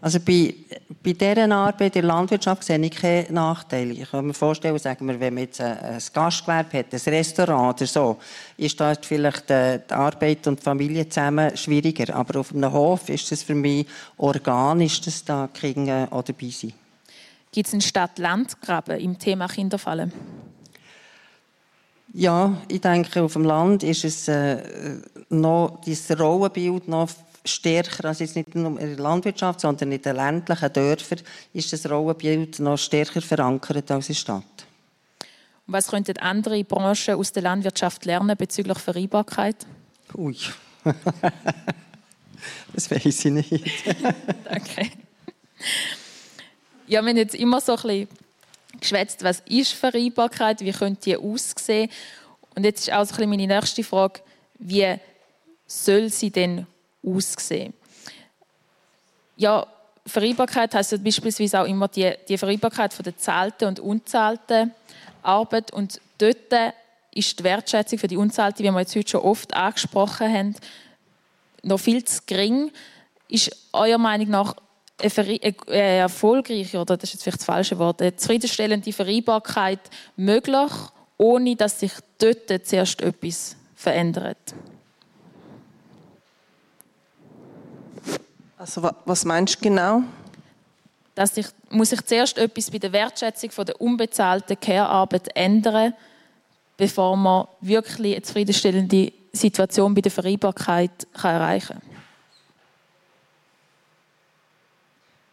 Also bei, bei dieser Arbeit in der Landwirtschaft sehe ich keine Nachteile. Ich kann mir vorstellen, sagen wir, wenn man jetzt ein Gastgewerbe hat, ein Restaurant oder so, ist dort vielleicht die Arbeit und die Familie zusammen schwieriger. Aber auf einem Hof ist es für mich organisch, dass da Kinder auch dabei sind. Gibt es einen Stadt-Land-Graben im Thema Kinderfallen? Ja, ich denke, auf dem Land ist es äh, noch dieses Rollenbild noch stärker, also jetzt nicht nur in der Landwirtschaft, sondern in den ländlichen Dörfern, ist das Rollenbild noch stärker verankert als in der Stadt. Und was könnten andere Branchen aus der Landwirtschaft lernen bezüglich Vereinbarkeit? Ui, das weiß ich nicht. Danke. Ja, wir haben jetzt immer so ein bisschen geschwätzt, was ist Vereinbarkeit, wie könnte die aussehen? Und jetzt ist auch so ein bisschen meine nächste Frage, wie soll sie denn aussehen. Ja, Vereinbarkeit heißt beispielsweise auch immer die, die Vereinbarkeit von der zahlten und unzahlten Arbeit. Und dort ist die Wertschätzung für die unzahlte, wie wir jetzt heute schon oft angesprochen haben, noch viel zu gering. Ist eurer Meinung nach eine, erfolgreiche, oder das ist jetzt vielleicht das falsche Wort, eine zufriedenstellende Vereinbarkeit möglich, ohne dass sich dort zuerst etwas verändert? Also was meinst du genau? Dass sich, muss sich zuerst etwas bei der Wertschätzung von der unbezahlten Care-Arbeit ändern, bevor man wirklich eine zufriedenstellende Situation bei der Vereinbarkeit kann erreichen kann?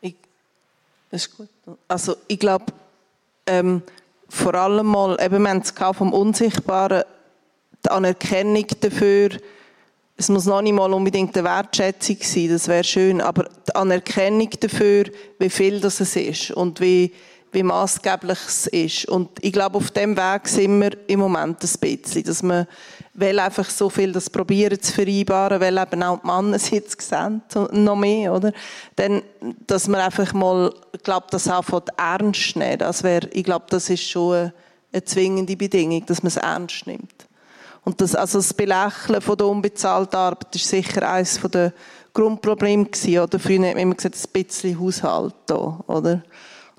Ich Das ist gut. Also ich glaube, ähm, vor allem mal, eben, wir haben es vom Unsichtbaren, die Anerkennung dafür, es muss noch nicht mal unbedingt eine Wertschätzung sein, das wäre schön, aber die Anerkennung dafür, wie viel das es ist und wie, wie maßgeblich es ist. Und ich glaube, auf dem Weg sind wir im Moment ein bisschen, dass man will einfach so viel das probieren zu vereinbaren, weil eben auch die Männer es jetzt sehen, noch mehr, oder? Dann, dass man einfach mal, ich glaube, das auch von ernst nehmen, das wäre, ich glaube, das ist schon eine, eine zwingende Bedingung, dass man es ernst nimmt. Und das, also das Belächeln von der unbezahlten Arbeit ist sicher eines der Grundprobleme gewesen, oder? Früher hat man immer gesagt, ein bisschen Haushalt da, oder?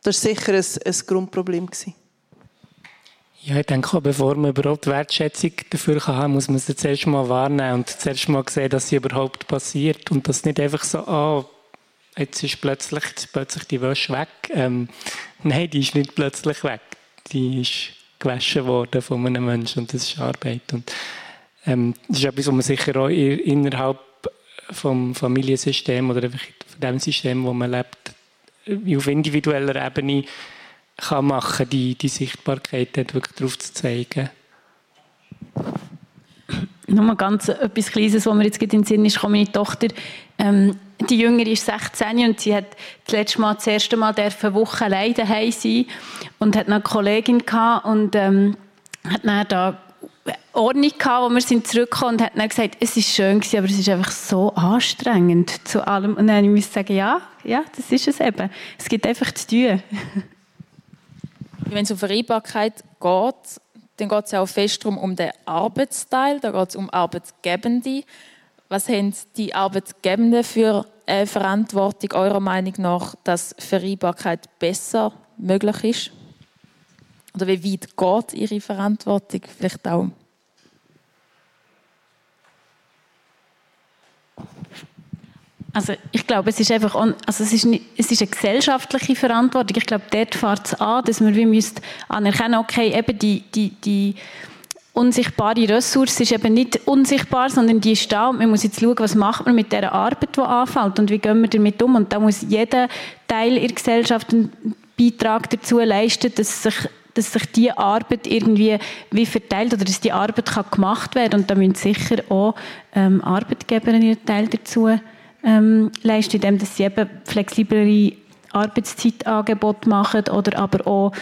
Das war sicher ein, ein Grundproblem gewesen. Ja, ich denke bevor man überhaupt Wertschätzung dafür haben kann, muss man es zuerst mal wahrnehmen und zuerst mal sehen, dass sie überhaupt passiert und das nicht einfach so, oh, jetzt ist plötzlich, jetzt plötzlich die Wäsche weg. Ähm, nein, die ist nicht plötzlich weg. Die ist gewaschen worden von einem Menschen und das ist Arbeit. Und, ähm, das ist etwas, was man sicher auch innerhalb vom Familiensystem oder einfach von dem System, wo man lebt, auf individueller Ebene kann machen die, die Sichtbarkeit dort wirklich drauf zu zeigen. Nochmal ganz etwas Kleines, was mir jetzt in den Sinn ist, meine Tochter, ähm, die Jüngere ist 16 und sie hat das letzte Mal, das erste Mal eine Woche allein daheim sein und hat eine Kollegin gehabt und ähm, hat dann da Ordnung gehabt, wo wir sind zurückgekommen und hat dann gesagt, es ist schön gewesen, aber es ist einfach so anstrengend zu allem. Und dann musste ich sagen, ja, ja, das ist es eben. Es gibt einfach zu tun. Wenn es um Vereinbarkeit geht, dann geht es ja auch fest um den Arbeitsteil, da geht es um Arbeitgebende. Was haben die Arbeitgebenden für eine Verantwortung eurer Meinung nach, dass Vereinbarkeit besser möglich ist? Oder wie weit geht ihre Verantwortung vielleicht auch? Also ich glaube, es ist einfach, also es ist, nicht, es ist eine gesellschaftliche Verantwortung. Ich glaube, dort fährt es an, dass wir wie anerkennen, okay, eben die, die, die unsichtbare Ressource ist eben nicht unsichtbar, sondern die ist da und man muss jetzt schauen, was macht man mit der Arbeit, die anfällt und wie gehen wir damit um. Und da muss jeder Teil in der Gesellschaft einen Beitrag dazu leisten, dass sich dass sich die Arbeit irgendwie wie verteilt oder dass die Arbeit kann gemacht werden und da müssen sicher auch ähm, Arbeitgeber einen Teil dazu ähm, leisten, indem sie eben flexiblere Arbeitszeitangebote machen oder aber auch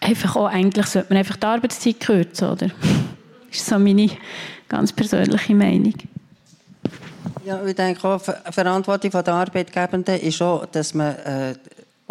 einfach auch, eigentlich sollte man einfach die Arbeitszeit kürzen, oder? Das ist so meine ganz persönliche Meinung. Ja, ich denke auch, Verantwortung der Arbeitgebenden ist auch, dass man äh,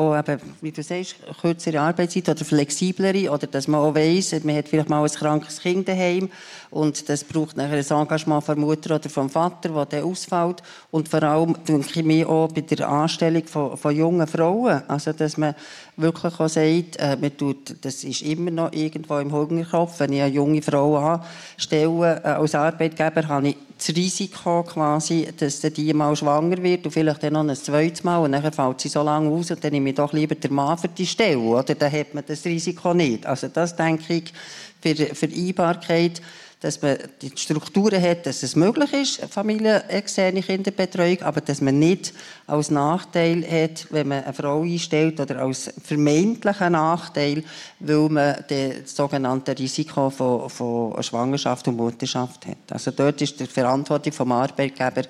auch eben, wie du sagst, kürzere Arbeitszeit oder flexiblere oder dass man auch weiss, man hat vielleicht mal ein krankes Kind daheim und das braucht nachher ein Engagement von der Mutter oder vom Vater, das dann ausfällt. Und vor allem denke ich mir auch bei der Anstellung von, von jungen Frauen, also dass man wirklich auch sagt, äh, man tut, das ist immer noch irgendwo im Hungerkopf, wenn ich eine junge Frau anstelle äh, als Arbeitgeber, habe ich das Risiko quasi, dass die mal schwanger wird und vielleicht dann noch ein zweites Mal und dann fällt sie so lange aus und dann nehme ich doch lieber den Mann für die Stelle, oder? Dann hat man das Risiko nicht. Also das denke ich für Vereinbarkeit dass man die Strukturen hat, dass es möglich ist, familienexterne Kinderbetreuung, aber dass man nicht als Nachteil hat, wenn man eine Frau einstellt oder als vermeintlichen Nachteil, weil man das sogenannte Risiko von, von Schwangerschaft und Mutterschaft hat. Also dort ist die Verantwortung vom Arbeitgeber,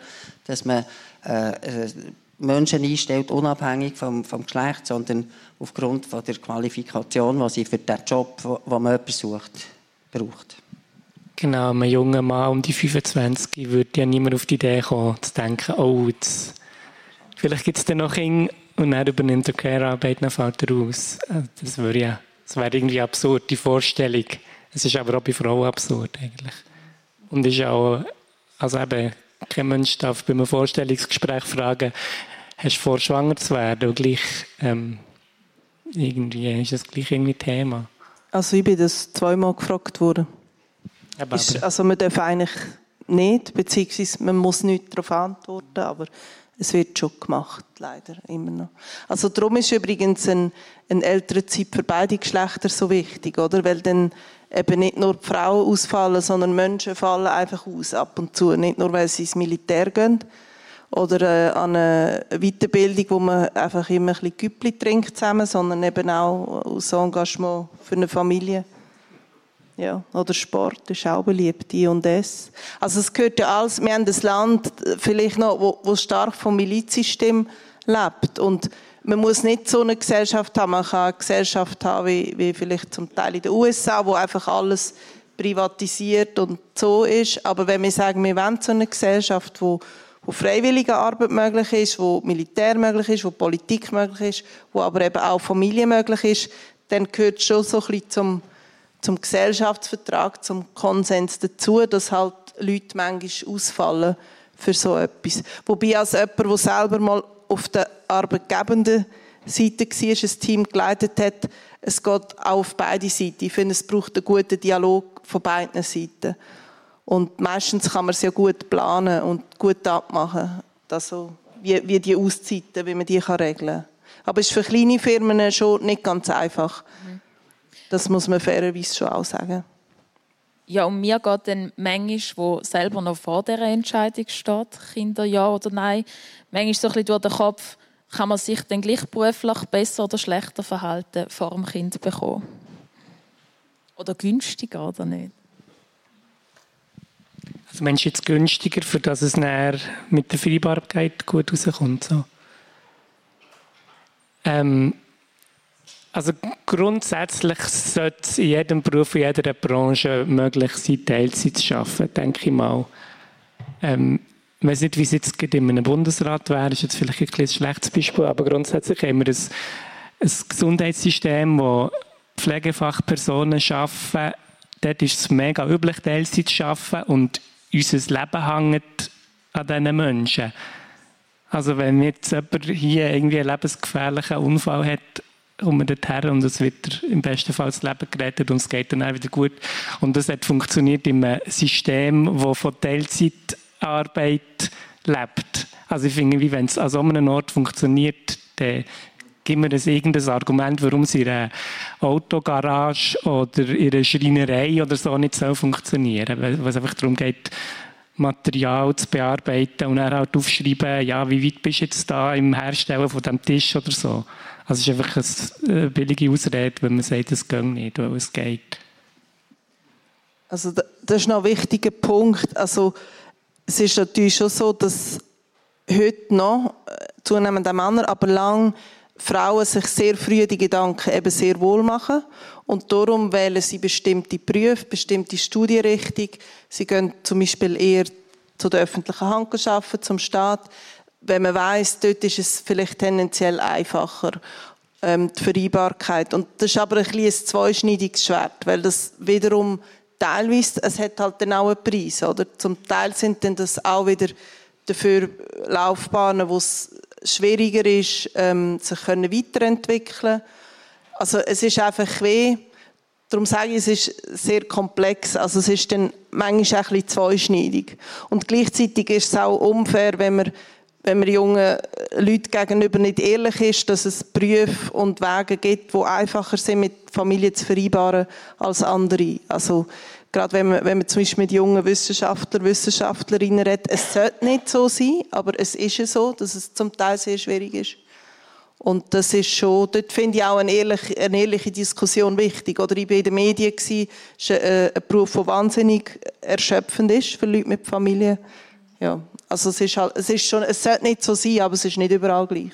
dass man äh, äh, Menschen einstellt, unabhängig vom, vom Geschlecht, sondern aufgrund von der Qualifikation, die sie für den Job, wo man jemanden sucht, braucht. Genau, ein junger Mann um die 25 würde ja niemand auf die Idee kommen, zu denken, oh, jetzt, vielleicht gibt es dann noch Kinder und dann übernimmt er Care-Arbeit, dann fällt er aus. Also, das wäre ja, das wäre irgendwie absurd, die Vorstellung. Es ist aber auch bei Frauen absurd eigentlich. Und ist auch, also eben, kein Mensch darf bei einem Vorstellungsgespräch fragen, hast du vor, schwanger zu werden? Und gleich, ähm, irgendwie ist das gleich irgendwie Thema. Also ich bin das zweimal gefragt worden. Ist, also man darf eigentlich nicht, beziehungsweise man muss nicht darauf antworten, aber es wird schon gemacht, leider immer noch. Also darum ist übrigens ein, ein älterer Zeit für beide Geschlechter so wichtig, oder? Weil dann eben nicht nur die Frauen ausfallen, sondern Menschen fallen einfach aus ab und zu. Nicht nur, weil sie ins Militär gehen oder äh, an eine Weiterbildung, wo man einfach immer ein bisschen Güppli trinkt zusammen, sondern eben auch aus Engagement für eine Familie. Ja, oder Sport ist auch beliebt, I und S. Also es gehört ja alles, wir haben ein Land vielleicht noch, wo, wo stark vom Milizsystem lebt und man muss nicht so eine Gesellschaft haben, man kann eine Gesellschaft haben wie, wie vielleicht zum Teil in den USA, wo einfach alles privatisiert und so ist. Aber wenn wir sagen, wir wollen so eine Gesellschaft, wo, wo freiwillige Arbeit möglich ist, wo Militär möglich ist, wo Politik möglich ist, wo aber eben auch Familie möglich ist, dann gehört es schon so ein bisschen zum, zum Gesellschaftsvertrag, zum Konsens dazu, dass halt Leute manchmal ausfallen für so etwas. Wobei als jemand, der selber mal auf der arbeitgebenden Seite war, ein Team geleitet hat, es geht auch auf beide Seiten. Ich finde, es braucht einen guten Dialog von beiden Seiten. Und meistens kann man es ja gut planen und gut abmachen, also wie, wie die Auszeiten, wie man die kann regeln kann. Aber es ist für kleine Firmen schon nicht ganz einfach. Das muss man fairerweise schon auch sagen. Ja, und mir geht dann manchmal, wo selber noch vor der Entscheidung steht, Kinder ja oder nein, manchmal so ein bisschen durch den Kopf, kann man sich dann gleich beruflich besser oder schlechter verhalten vor dem Kind bekommen? Oder günstiger oder nicht? Also meinst du jetzt günstiger, für dass es näher mit der Vereinbarkeit gut rauskommt? So? Ähm, also grundsätzlich sollte es in jedem Beruf, in jeder Branche möglich sein, Teilzeit zu arbeiten, denke ich mal. Ähm, ich weiß nicht, wie es jetzt in einem Bundesrat wäre, das ist jetzt vielleicht ein, ein schlechtes Beispiel, aber grundsätzlich haben wir ein, ein Gesundheitssystem, wo Pflegefachpersonen arbeiten. Dort ist es mega üblich, Teilzeit zu arbeiten und unser Leben hängt an diesen Menschen. Also wenn jetzt jemand hier irgendwie einen lebensgefährlichen Unfall hat, wir dorthin und es wird im besten Fall das Leben gerettet und es geht dann auch wieder gut. Und das hat funktioniert in einem System, das von Teilzeitarbeit lebt. Also ich finde, wenn es an so einem Ort funktioniert, dann gibt mir das irgendein Argument, warum es in einer Autogarage oder in einer Schreinerei oder so nicht so funktionieren. Was einfach darum geht, Material zu bearbeiten und dann halt aufschreiben, ja, wie weit bist du jetzt da im Herstellen von dem Tisch oder so. Also es ist einfach eine billige Ausrede, wenn man sagt, es geht nicht, weil es geht. Also das ist noch ein wichtiger Punkt. Also es ist natürlich schon so, dass heute noch äh, zunehmend Männer, aber lang Frauen sich sehr früh die Gedanken eben sehr wohl machen und darum wählen sie bestimmte Berufe, bestimmte Studienrichtung. Sie gehen zum Beispiel eher zu der öffentlichen Hand arbeiten, zum Staat. Wenn man weiß, dort ist es vielleicht tendenziell einfacher, ähm, die Vereinbarkeit. Und das ist aber ein, ein zweischneidiges Schwert, weil das wiederum teilweise, es hat halt dann auch einen Preis, oder? Zum Teil sind dann das auch wieder dafür Laufbahnen, wo es schwieriger ist, ähm, sich können weiterentwickeln Also es ist einfach weh. Darum sage ich, es ist sehr komplex. Also es ist dann manchmal auch ein bisschen zweischneidig. Und gleichzeitig ist es auch unfair, wenn man, wenn man jungen Leuten gegenüber nicht ehrlich ist, dass es Berufe und Wege gibt, die einfacher sind, mit Familie zu vereinbaren als andere. Also Gerade wenn man, wenn man zum Beispiel mit jungen Wissenschaftlern, Wissenschaftlerinnen redet, es sollte nicht so sein, aber es ist ja so, dass es zum Teil sehr schwierig ist. Und das ist schon, dort finde ich auch eine ehrliche, eine ehrliche Diskussion wichtig. Oder ich war in den Medien, das ist ein, ein Beruf, der wahnsinnig erschöpfend ist für Leute mit Familie. Ja, also es ist, halt, es ist schon, es sollte nicht so sein, aber es ist nicht überall gleich.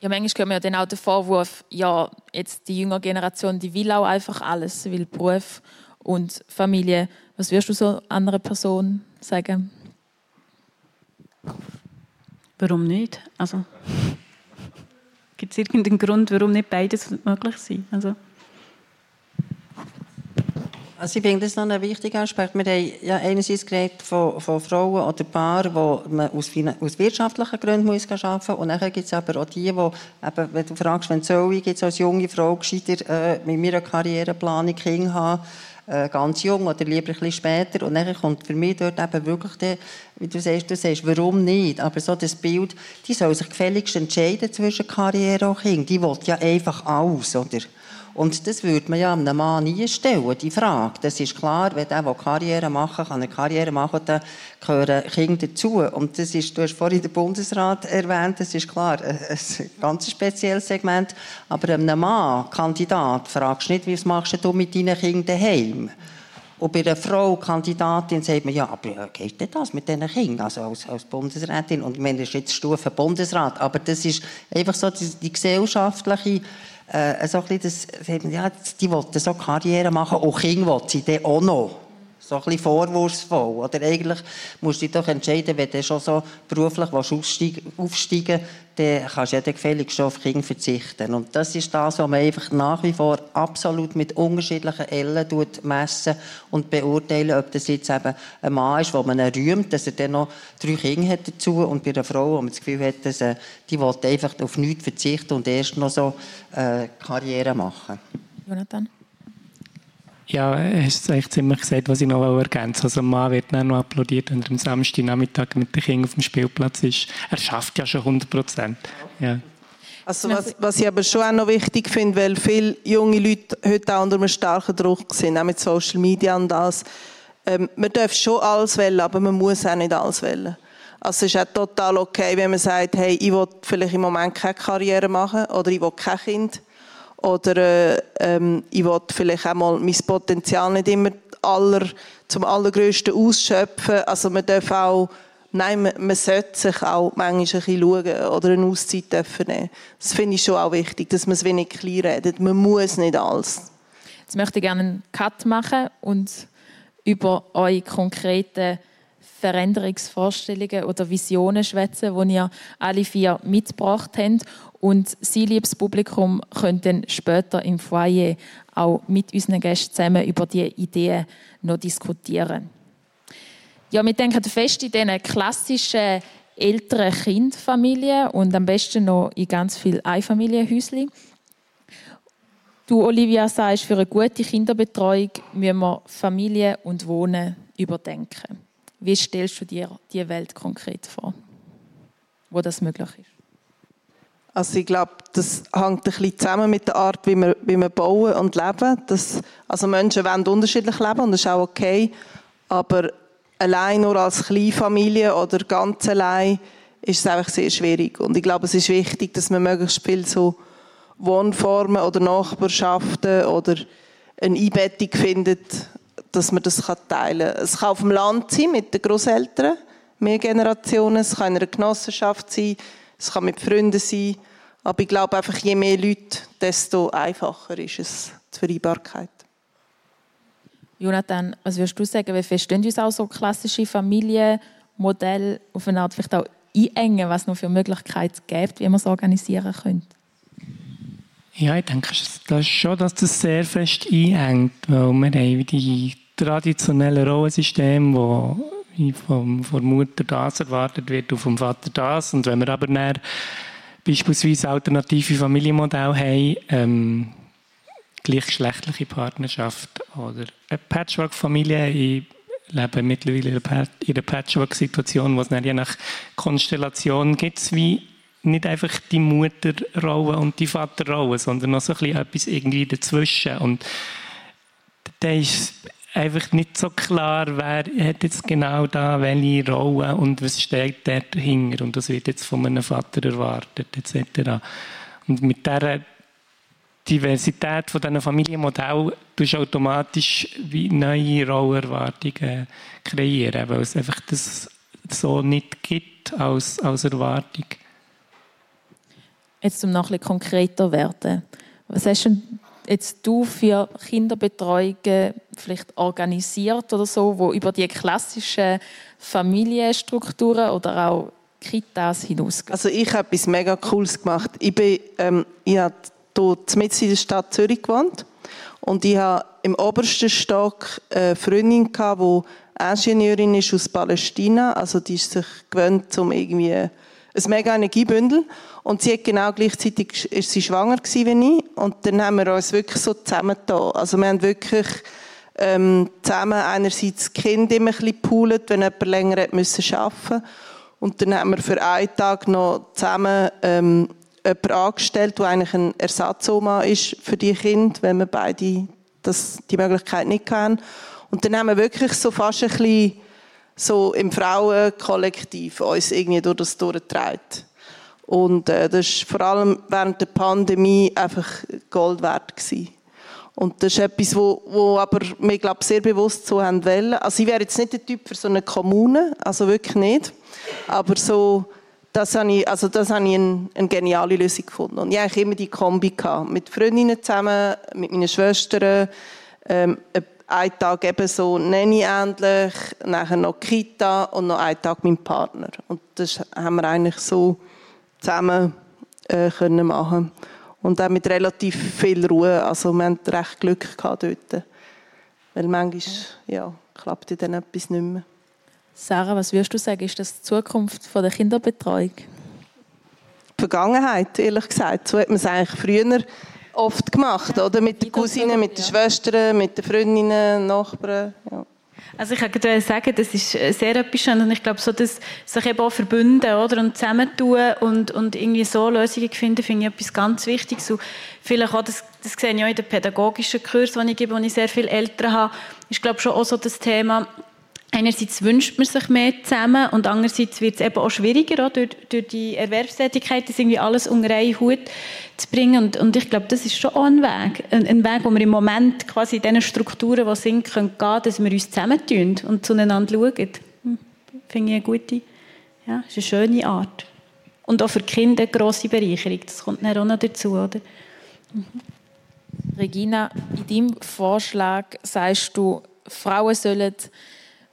Ja, manchmal kommt man ja dann auch den Vorwurf, ja, jetzt die jüngere Generation, die will auch einfach alles, sie will Beruf und Familie. Was würdest du so anderen Personen sagen? Warum nicht? Also, Gibt es irgendeinen Grund, warum nicht beides möglich sein? Also. Also ich finde das noch ein wichtiger Aspekt. Wir haben ja einerseits geredet von, von Frauen oder Paaren, wo man aus, aus wirtschaftlichen Gründen muss arbeiten muss. Und dann gibt es aber auch die, die, eben, wenn du fragst, wenn soll ich jetzt als junge Frau gescheiter äh, mit meiner Karriereplanung Kinder haben, äh, ganz jung oder lieber ein bisschen später. Und dann kommt für mich dort eben wirklich, der, wie du sagst, du sagst, warum nicht? Aber so das Bild, die soll sich gefälligst entscheiden zwischen Karriere und Kind. Die will ja einfach alles, oder? Und das würde man ja einem Mann nie stellen, die Frage. Das ist klar, wenn der, der Karriere machen kann, eine Karriere machen, dann gehören Kinder dazu. Und das ist, du hast vorhin den Bundesrat erwähnt, das ist klar, ein ganz spezielles Segment. Aber einem Mann, Kandidat, fragst du nicht, wie machst du mit deinen Kindern daheim? Und bei einer Frau, Kandidatin, sagt man, ja, aber geht denn das mit diesen Kindern, also als, als Bundesrätin? Und man ist jetzt Stufe Bundesrat. Aber das ist einfach so die, die gesellschaftliche äh, so ein bisschen das, ja, die wollen so Karriere machen, und Kinder wollen sie dann auch noch. So ein bisschen vorwurfsvoll. Oder eigentlich musst du dich doch entscheiden, wenn du schon so beruflich aufsteigen willst, dann kannst du ja gefälligst auf Kinder verzichten. Und das ist das, was man einfach nach wie vor absolut mit unterschiedlichen Ellen messen und beurteilen, ob das jetzt eben ein Mann ist, wo man rühmt, dass er dann noch drei Kinder hat dazu und bei einer Frau, wo man das Gefühl hat, dass, äh, die will einfach auf nichts verzichten und erst noch so äh, Karriere machen. Jonathan? Ja, hast es eigentlich ziemlich gesagt, was ich noch ergänzen Also ein Mann wird dann noch applaudiert, wenn er am Samstagnachmittag mit den Kindern auf dem Spielplatz ist. Er schafft ja schon 100 Prozent. Ja. Also was, was, ich aber schon auch noch wichtig finde, weil viele junge Leute heute auch unter einem starken Druck sind, auch mit Social Media und alles. Ähm, man darf schon alles wählen, aber man muss auch nicht alles wählen. Also es ist auch total okay, wenn man sagt, hey, ich will vielleicht im Moment keine Karriere machen oder ich will kein Kind oder äh, ähm, ich will vielleicht auch mal mein Potenzial nicht immer aller, zum allergrößten ausschöpfen. Also man darf auch, nein, man, man sollte sich auch manchmal ein bisschen schauen oder eine Auszeit nehmen. Das finde ich schon auch wichtig, dass man es wenig klein redet. Man muss nicht alles. Jetzt möchte ich gerne einen Cut machen und über eure konkreten Veränderungsvorstellungen oder Visionen schwätzen, die ihr alle vier mitgebracht habt. Und Sie, liebes Publikum, könnt dann später im Foyer auch mit unseren Gästen zusammen über diese Ideen noch diskutieren. Ja, wir denken fest in diesen klassischen älteren Kindfamilien und am besten noch in ganz vielen Einfamilienhäuschen. Du, Olivia, sagst, für eine gute Kinderbetreuung müssen wir Familie und Wohnen überdenken. Wie stellst du dir die Welt konkret vor, wo das möglich ist? Also ich glaube, das hängt ein bisschen zusammen mit der Art, wie wir, wie wir bauen und leben. Das, also Menschen wollen unterschiedlich leben und das ist auch okay. Aber allein nur als Kleinfamilie oder ganz allein ist es einfach sehr schwierig. Und ich glaube, es ist wichtig, dass man möglichst viel so Wohnformen oder Nachbarschaften oder eine Einbettung findet, dass man das teilen kann. Es kann auf dem Land sein mit den Großeltern, mehr Generationen. Es kann in einer Genossenschaft sein. Es kann mit Freunden sein. Aber ich glaube einfach, je mehr Leute, desto einfacher ist es, die Vereinbarkeit. Jonathan, was würdest du sagen, wie verstehen uns auch so klassische Familienmodelle auf eine Art vielleicht auch einengen, was es noch für Möglichkeiten gibt, wie man es organisieren könnte? Ja, ich denke das ist schon, dass das sehr fest einengt, weil wir haben die traditionellen Rollensysteme, wo vom, von der Mutter das erwartet wird und vom Vater das. Und wenn wir aber dann beispielsweise alternative Familienmodelle haben, ähm, gleichgeschlechtliche Partnerschaft oder eine Patchwork-Familie. Ich lebe mittlerweile in einer Patchwork-Situation, wo es dann je nach Konstellation gibt, wie nicht einfach die Mutterrolle und die Vaterrolle, sondern noch so ein bisschen etwas irgendwie dazwischen. Und da ist einfach nicht so klar, wer hat jetzt genau da welche Rolle und was steht dahinter und das wird jetzt von einem Vater erwartet etc. Und mit dieser Diversität von diesen Familienmodellen tust du automatisch wie neue Rollerwartungen kreieren, weil es einfach das so nicht gibt als, als Erwartung. Jetzt um noch ein bisschen konkreter werden. Was hast du jetzt du für Kinderbetreuungen vielleicht organisiert oder so, wo über die klassischen Familienstrukturen oder auch Kitas hinausgehen? Also ich habe etwas mega Cooles gemacht. Ich bin, ähm, ich habe mitten in der Stadt Zürich gewohnt und ich habe im obersten Stock eine Freundin gehabt, die Ingenieurin ist aus Palästina, also die ist sich gewöhnt, um irgendwie ein mega Energiebündel und sie hat genau gleichzeitig ist sie schwanger gewesen wie ich. Und dann haben wir uns wirklich so zusammengetan. Also wir haben wirklich ähm, zusammen einerseits das Kind immer ein bisschen gepoolt, wenn jemand länger hat müssen arbeiten Und dann haben wir für einen Tag noch zusammen ähm, jemand angestellt, der eigentlich ein Ersatzoma ist für die Kinder, wenn wir beide das, die Möglichkeit nicht haben. Und dann haben wir wirklich so fast ein bisschen so im Frauenkollektiv uns irgendwie durch das durchgetragen. Und äh, das war vor allem während der Pandemie einfach Gold wert. Gewesen. Und das ist etwas, wo, wo aber wir, glaube sehr bewusst so haben wollen. Also ich wäre jetzt nicht der Typ für so eine Kommune, also wirklich nicht. Aber so, das habe ich, also das habe ich eine, eine geniale Lösung gefunden. Und ich hatte immer die Kombi gehabt. Mit Freundinnen zusammen, mit meinen Schwestern, ähm, einen Tag eben so Nanny ähnlich, nachher noch Kita und noch einen Tag mein Partner. Und das haben wir eigentlich so zusammen äh, können machen und auch mit relativ viel Ruhe. Also wir hatten recht Glück gehabt dort. Weil manchmal ja, klappt dann etwas nicht mehr. Sarah, was würdest du sagen, ist das die Zukunft von der Kinderbetreuung? Die Vergangenheit, ehrlich gesagt. So hat man es eigentlich früher oft gemacht, oder? Mit den Cousinen, mit den Schwestern, mit den Freundinnen, Nachbarn. Ja. Also ich kann sagen, das ist sehr etwas schön und ich glaube, so dass sich eben auch verbünden oder, und zusammentun und, und irgendwie so Lösungen finden, finde ich etwas ganz Wichtiges. Und vielleicht auch, das, das sehe ich auch in den pädagogischen Kursen, die ich gebe, wo ich sehr viele Eltern habe, ist glaube schon auch so das Thema, Einerseits wünscht man sich mehr zusammen und andererseits wird es eben auch schwieriger, auch durch, durch die Erwerbstätigkeit, das irgendwie alles unter einen Hut zu bringen. Und, und ich glaube, das ist schon auch ein Weg. Ein, ein, Weg, wo wir im Moment quasi in diesen Strukturen, die sind, können gehen, dass wir uns zusammentun und zueinander schauen. Hm, Finde ich eine gute, ja, ist eine schöne Art. Und auch für Kinder eine grosse Bereicherung. Das kommt dann auch noch dazu, oder? Regina, in deinem Vorschlag sagst du, Frauen sollen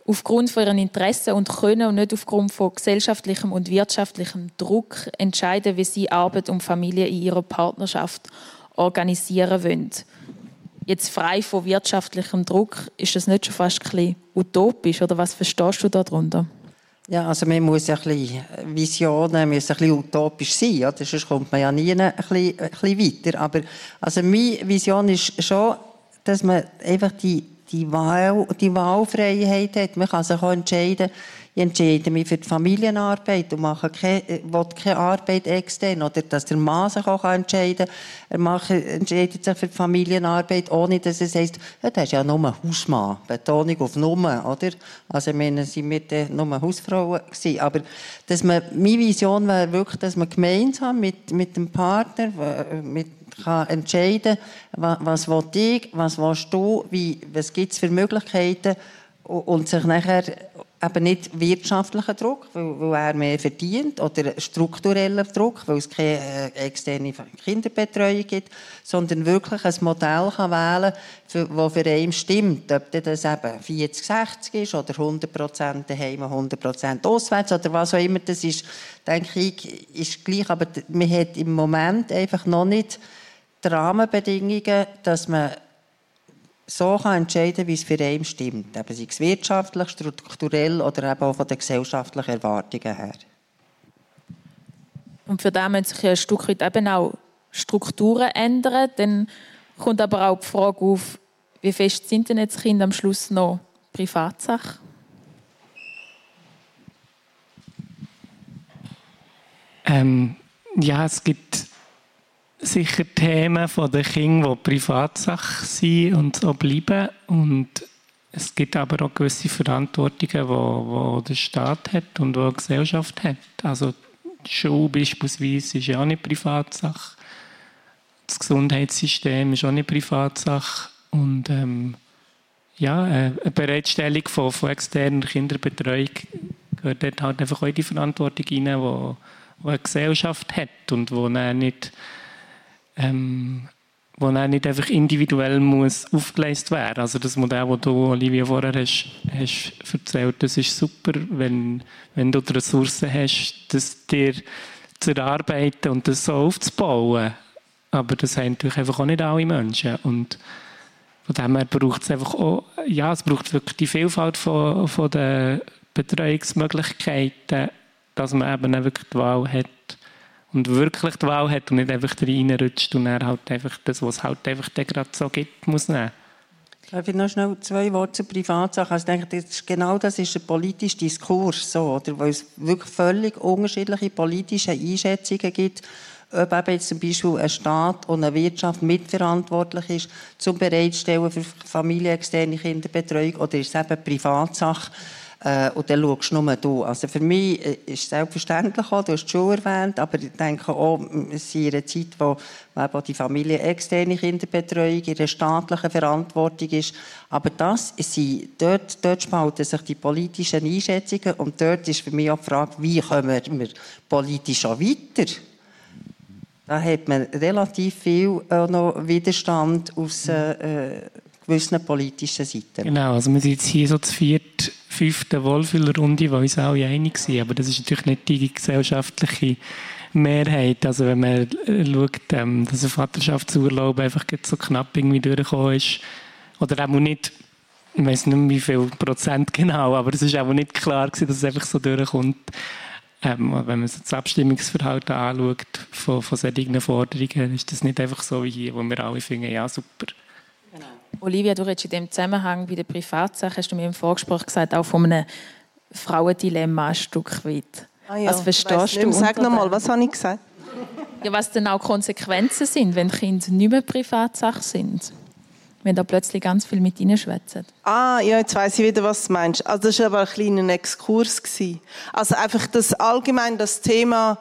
aufgrund von ihren Interessen und Können und nicht aufgrund von gesellschaftlichem und wirtschaftlichem Druck entscheiden, wie sie Arbeit und Familie in ihrer Partnerschaft organisieren wollen. Jetzt frei von wirtschaftlichem Druck, ist das nicht schon fast ein bisschen utopisch oder was verstehst du darunter? Ja, also man muss ja ein bisschen Visionen müssen ein bisschen utopisch sein, oder? sonst kommt man ja nie ein bisschen, ein bisschen weiter. Aber also meine Vision ist schon, dass man einfach die die, Wahl, die Wahlfreiheit hat. Man kann sich auch entscheiden, ich entscheide mich für die Familienarbeit und mache keine, äh, will keine Arbeit extern. Oder dass der Mann sich auch entscheiden kann. Er macht, entscheidet sich für die Familienarbeit, ohne dass er sagt, ja, das ist ja nur Hausmann. Betonung auf nur, oder? Also, ich meine, sind wir dann nur Hausfrauen gewesen. Aber, dass man, meine Vision wäre wirklich, dass man gemeinsam mit, mit dem Partner, mit kann entscheiden kann, was will ich, was willst du, wie, was gibt es für Möglichkeiten und sich nachher eben nicht wirtschaftlichen Druck, weil, er mehr verdient, oder struktureller Druck, weil es keine äh, externe Kinderbetreuung gibt, sondern wirklich ein Modell kann wählen kann, das für einen stimmt. Ob das eben 40, 60 ist oder 100 Prozent daheim, 100 Prozent auswärts oder was auch immer das ist, denke ich, ist gleich. Aber man hat im Moment einfach noch nicht die Rahmenbedingungen, dass man so kann entscheiden, wie es für einen stimmt. Eben sei es wirtschaftlich, strukturell oder eben auch von den gesellschaftlichen Erwartungen her. Und für das müssen sich ein Stück weit eben auch Strukturen ändern. Dann kommt aber auch die Frage auf, wie fest sind denn jetzt Kinder am Schluss noch Privatsache? Ähm, ja, es gibt sicher Themen von den Kindern, die Privatsache sind und so bleiben. Und es gibt aber auch gewisse Verantwortungen, die, die der Staat hat und die die Gesellschaft hat. Also die Schule beispielsweise ist ja auch nicht Privatsache. Das Gesundheitssystem ist auch nicht Privatsache. Und ähm, ja, eine Bereitstellung von, von externer Kinderbetreuung gehört dort halt einfach auch in die Verantwortung rein, die, die eine Gesellschaft hat und wo nicht ähm, wo dann nicht einfach individuell muss aufgeleistet werden. Also das Modell, das du, Olivia, vorher hast, hast erzählt, das ist super, wenn, wenn du die Ressourcen hast, das dir zu erarbeiten und das so aufzubauen. Aber das haben natürlich einfach auch nicht alle Menschen. Und von dem her braucht es einfach auch, ja, es braucht wirklich die Vielfalt von, von den Betreuungsmöglichkeiten, dass man eben wirklich die Wahl hat, und wirklich die Wahl hat und nicht einfach reinrutscht und er halt einfach das, was es halt einfach gerade so gibt, muss nehmen. Darf ich noch schnell zwei Worte zur Privatsache? Also ich denke, das genau das ist ein politischer Diskurs, so, oder? weil es wirklich völlig unterschiedliche politische Einschätzungen gibt, ob eben zum Beispiel ein Staat und eine Wirtschaft mitverantwortlich ist zum Bereitstellen für familienexterne Kinderbetreuung oder ist es eben Privatsache äh, und dann schaust du nur du. Also für mich äh, ist es selbstverständlich auch, du hast es schon erwähnt, aber ich denke auch, sind in einer Zeit, wo eben die Familie externe Kinderbetreuung in der staatlichen Verantwortung ist. Aber das sind, dort, dort spalten sich die politischen Einschätzungen und dort ist für mich auch die Frage, wie kommen wir politisch auch weiter? Da hat man relativ viel äh, noch Widerstand aus äh, gewissen politischen Seiten. Genau, also wir sind jetzt hier so zur vierten, fünften Wohlfühlrunde, wo uns alle einig sind, aber das ist natürlich nicht die gesellschaftliche Mehrheit. Also wenn man schaut, ähm, dass ein Vaterschaftsurlaub einfach so knapp irgendwie durchgekommen ist, oder auch nicht, ich weiß nicht mehr wie viel Prozent genau, aber es ist auch nicht klar gewesen, dass es einfach so durchkommt. Ähm, wenn man so das Abstimmungsverhalten anschaut von, von solchen Forderungen, ist das nicht einfach so wie hier, wo wir alle finden, ja super, Olivia, du redest in dem Zusammenhang bei der Privatsache, hast du mir im Vorgespräch gesagt, auch von einem Frauendilemma ein Stück weit. Ah ja, was verstehst du? Sag nochmal, was habe ich gesagt? Ja, was denn auch Konsequenzen sind, wenn Kinder nicht mehr Privatsache sind. Wenn da plötzlich ganz viel mit ihnen schwätzen. Ah, ja, jetzt weiß ich wieder, was du meinst. Also das war aber ein kleiner Exkurs. Also einfach das allgemein, das Thema,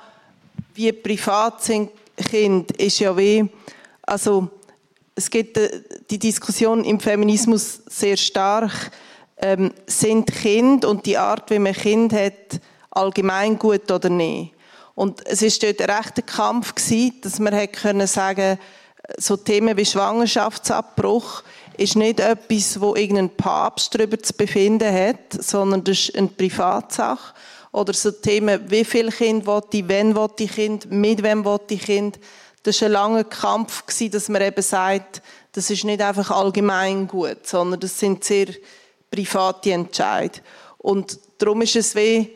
wie privat sind Kinder, ist ja wie, also es gibt äh, die Diskussion im Feminismus sehr stark, ähm, sind Kind und die Art, wie man Kind hat, allgemein gut oder nicht. Und es ist dort ein rechter Kampf gewesen, dass man hätte können sagen, so Themen wie Schwangerschaftsabbruch ist nicht etwas, wo irgendein Papst darüber zu befinden hat, sondern das ist eine Privatsache. Oder so Themen, wie viel Kind will ich, wann will ich Kind, mit wem will ich Kind das war ein langer Kampf, dass man eben sagt, das ist nicht einfach allgemein gut, sondern das sind sehr private Entscheidungen. Und darum ist es weh,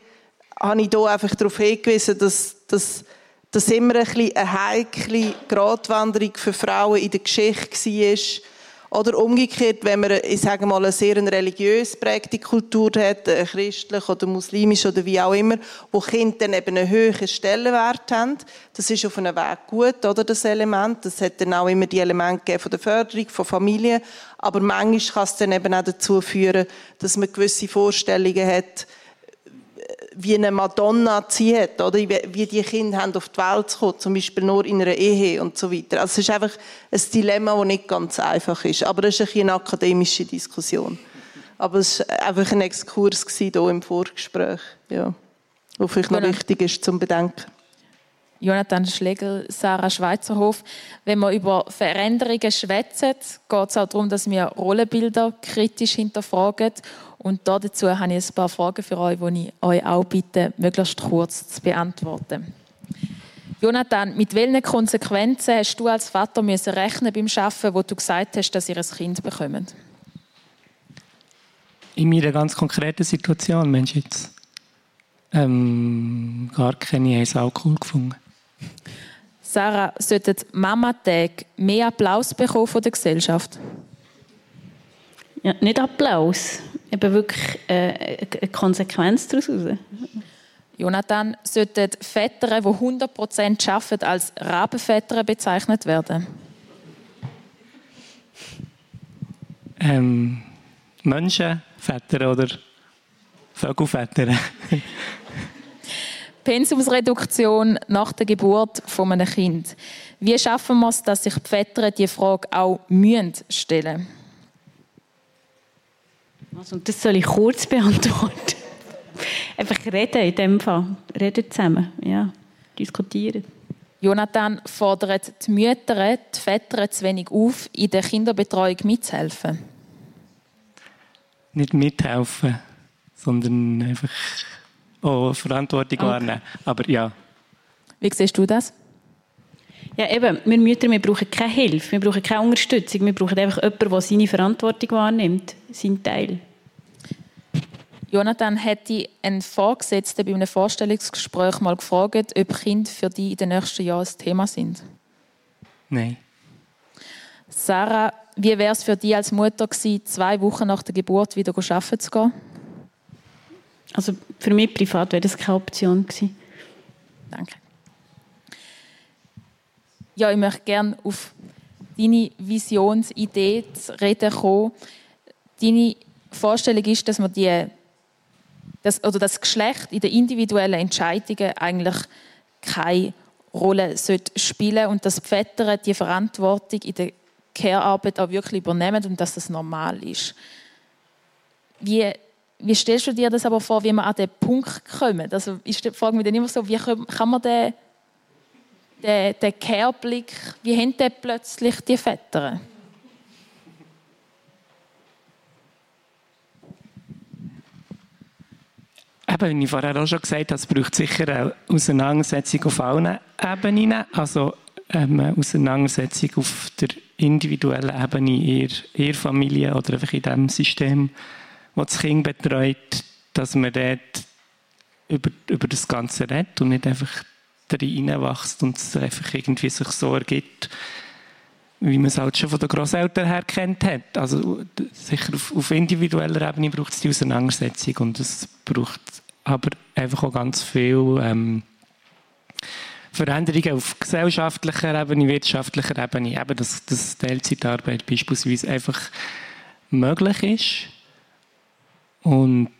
habe ich hier einfach darauf hingewiesen, dass, dass das immer ein bisschen eine heikle Gratwanderung für Frauen in der Geschichte war, oder umgekehrt, wenn man, ich sage mal, eine sehr religiös prägte Kultur hat, eine christlich oder muslimisch oder wie auch immer, wo Kinder dann eben einen höheren Stellenwert haben. Das ist auf einem Weg gut, oder, das Element. Das hat dann auch immer die Elemente von der Förderung, von Familie. Aber manchmal kann es dann eben auch dazu führen, dass man gewisse Vorstellungen hat, wie eine Madonna sie hat, oder? Wie die Kinder haben auf die Welt zu kommen, zum Beispiel nur in einer Ehe und so weiter. Also es ist einfach ein Dilemma, das nicht ganz einfach ist. Aber es ist eine akademische Diskussion. Aber es war einfach ein Exkurs hier im Vorgespräch, ja. Wo vielleicht noch wichtig ist zum Bedenken. Jonathan Schlegel, Sarah Schweizerhof. Wenn wir über Veränderungen schwätzen, geht es auch darum, dass wir Rollenbilder kritisch hinterfragen. Und dazu habe ich ein paar Fragen für euch, die ich euch auch bitte, möglichst kurz zu beantworten. Jonathan, mit welchen Konsequenzen hast du als Vater müssen rechnen beim Arbeiten, wo du gesagt hast, dass ihr ein Kind bekommt? In meiner ganz konkreten Situation, Mensch jetzt, ähm, gar keine Eis Alkohol gefunden. Sarah, sollten Mama-Tage mehr Applaus bekommen von der Gesellschaft? Ja, nicht Applaus, eben wirklich äh, eine Konsequenz daraus. Jonathan, sollten Väter, die 100% arbeiten, als Rabenväter bezeichnet werden? Ähm, Menschenväter oder Vögelväter? Pensumsreduktion nach der Geburt von einem Kind. Wie schaffen wir es, dass sich die Väter diese Frage auch stellen müssen? Also, das soll ich kurz beantworten. Einfach reden in dem Fall. Reden zusammen, ja. Diskutieren. Jonathan fordert die Mütter, die Väter zu wenig auf, in der Kinderbetreuung mitzuhelfen. Nicht mithelfen, sondern einfach oh, Verantwortung okay. wahrnehmen. Aber ja. Wie siehst du das? Ja, eben, wir Mütter wir brauchen keine Hilfe, wir brauchen keine Unterstützung, wir brauchen einfach jemanden, der seine Verantwortung wahrnimmt, seinen Teil. Jonathan hätte einen Vorgesetzten bei einem Vorstellungsgespräch mal gefragt, ob Kinder für dich in den nächsten Jahren ein Thema sind. Nein. Sarah, wie wäre es für dich als Mutter gewesen, zwei Wochen nach der Geburt wieder arbeiten zu gehen? Also für mich privat wäre das keine Option gewesen. Danke. ja, ich möchte gerne auf deine Visionsidee zu reden kommen. Deine Vorstellung ist, dass man die, das, oder das Geschlecht in den individuellen Entscheidungen eigentlich keine Rolle spielen sollte und dass die Väter die Verantwortung in der Care-Arbeit auch wirklich übernehmen und dass das normal ist. Wie, wie stellst du dir das aber vor, wie man an den Punkt kommt? Also ich frage mich dann immer so, wie kann man den, den, den Care-Blick, wie haben die plötzlich die Väter? Eben, wie ich vorher auch schon gesagt habe, es braucht sicher eine Auseinandersetzung auf allen Ebenen. Also ähm, eine Auseinandersetzung auf der individuellen Ebene in ihrer Familie oder einfach in dem System, das das Kind betreut, dass man dort über, über das Ganze redet und nicht einfach reinwächst und es einfach irgendwie sich so ergibt, wie man es halt schon von den Großeltern her kennt hat. Also sicher auf, auf individueller Ebene braucht es die Auseinandersetzung und es braucht aber einfach auch ganz viel ähm, Veränderungen auf gesellschaftlicher Ebene, wirtschaftlicher Ebene, eben dass, dass Teilzeitarbeit beispielsweise einfach möglich ist und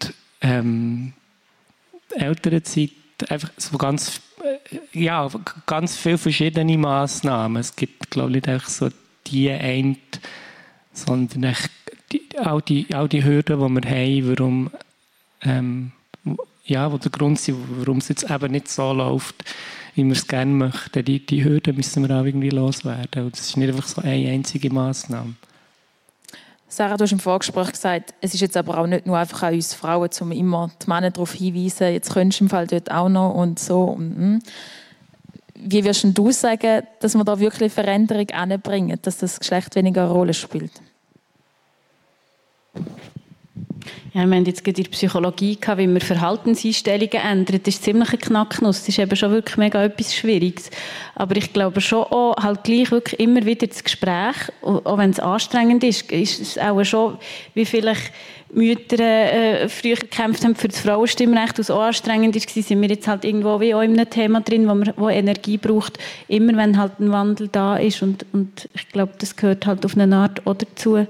ähm, Elternzeit einfach so ganz äh, ja, ganz viele verschiedene Massnahmen. Es gibt, glaube ich, nicht so die eine, sondern all, die, all die Hürden, die wir haben, warum, ähm, ja, wo der Grund sind, warum es jetzt eben nicht so läuft, wie wir es gerne möchten. Die, die Hürden müssen wir auch irgendwie loswerden. Und das ist nicht einfach so eine einzige Massnahme. Sarah, du hast im Vorgespräch gesagt, es ist jetzt aber auch nicht nur einfach an uns Frauen, um immer die Männer darauf hinzuweisen, jetzt könntest du im Fall dort auch noch und so. Und, hm. Wie wirst du sagen, dass wir da wirklich Veränderung anbringen, dass das Geschlecht weniger eine Rolle spielt? Ja, wir haben jetzt gerade der Psychologie gehabt, wie man Verhaltenseinstellungen ändert. Das ist ziemlich ein Knacknuss. Das ist eben schon wirklich mega etwas Schwieriges. Aber ich glaube schon auch, halt gleich wirklich immer wieder das Gespräch, auch wenn es anstrengend ist, ist es auch schon, wie vielleicht Mütter äh, früher gekämpft haben für das Frauenstimmrecht, was auch anstrengend ist, sind wir jetzt halt irgendwo wie auch in einem Thema drin, wo, man, wo Energie braucht, immer wenn halt ein Wandel da ist und, und ich glaube, das gehört halt auf eine Art auch dazu.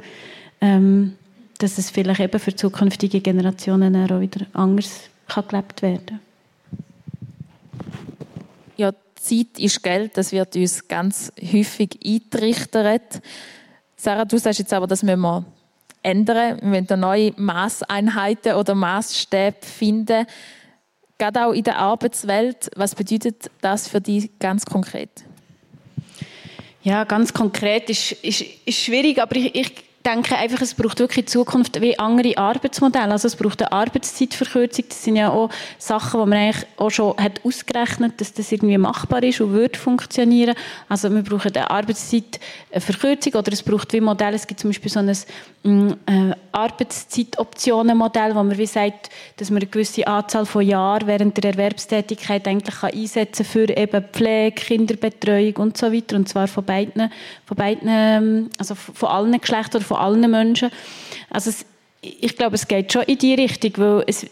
Ähm, dass es vielleicht eben für zukünftige Generationen auch wieder anders kann gelebt werden Ja, Zeit ist Geld, das wird uns ganz häufig eintrichtert. Sarah, du sagst jetzt aber, das müssen wir ändern. Wir müssen neue Maßeinheiten oder Maßstäbe finden. Gerade auch in der Arbeitswelt. Was bedeutet das für dich ganz konkret? Ja, ganz konkret ist, ist, ist schwierig, aber ich, ich denke einfach, es braucht wirklich in Zukunft wie andere Arbeitsmodelle. Also es braucht eine Arbeitszeitverkürzung. Das sind ja auch Sachen, die man eigentlich auch schon hat ausgerechnet, dass das irgendwie machbar ist und wird funktionieren. Also wir brauchen eine Arbeitszeitverkürzung oder es braucht wie Modelle. Es gibt zum Beispiel so ein mm, äh, Arbeitszeitoptionenmodell, wo man wie sagt, dass man eine gewisse Anzahl von Jahren während der Erwerbstätigkeit eigentlich kann einsetzen für eben Pflege, Kinderbetreuung und so weiter. Und zwar von beiden, von beiden ähm, also von allen Geschlechtern von allen Menschen. Also es, ich glaube, es geht schon in die Richtung, weil es,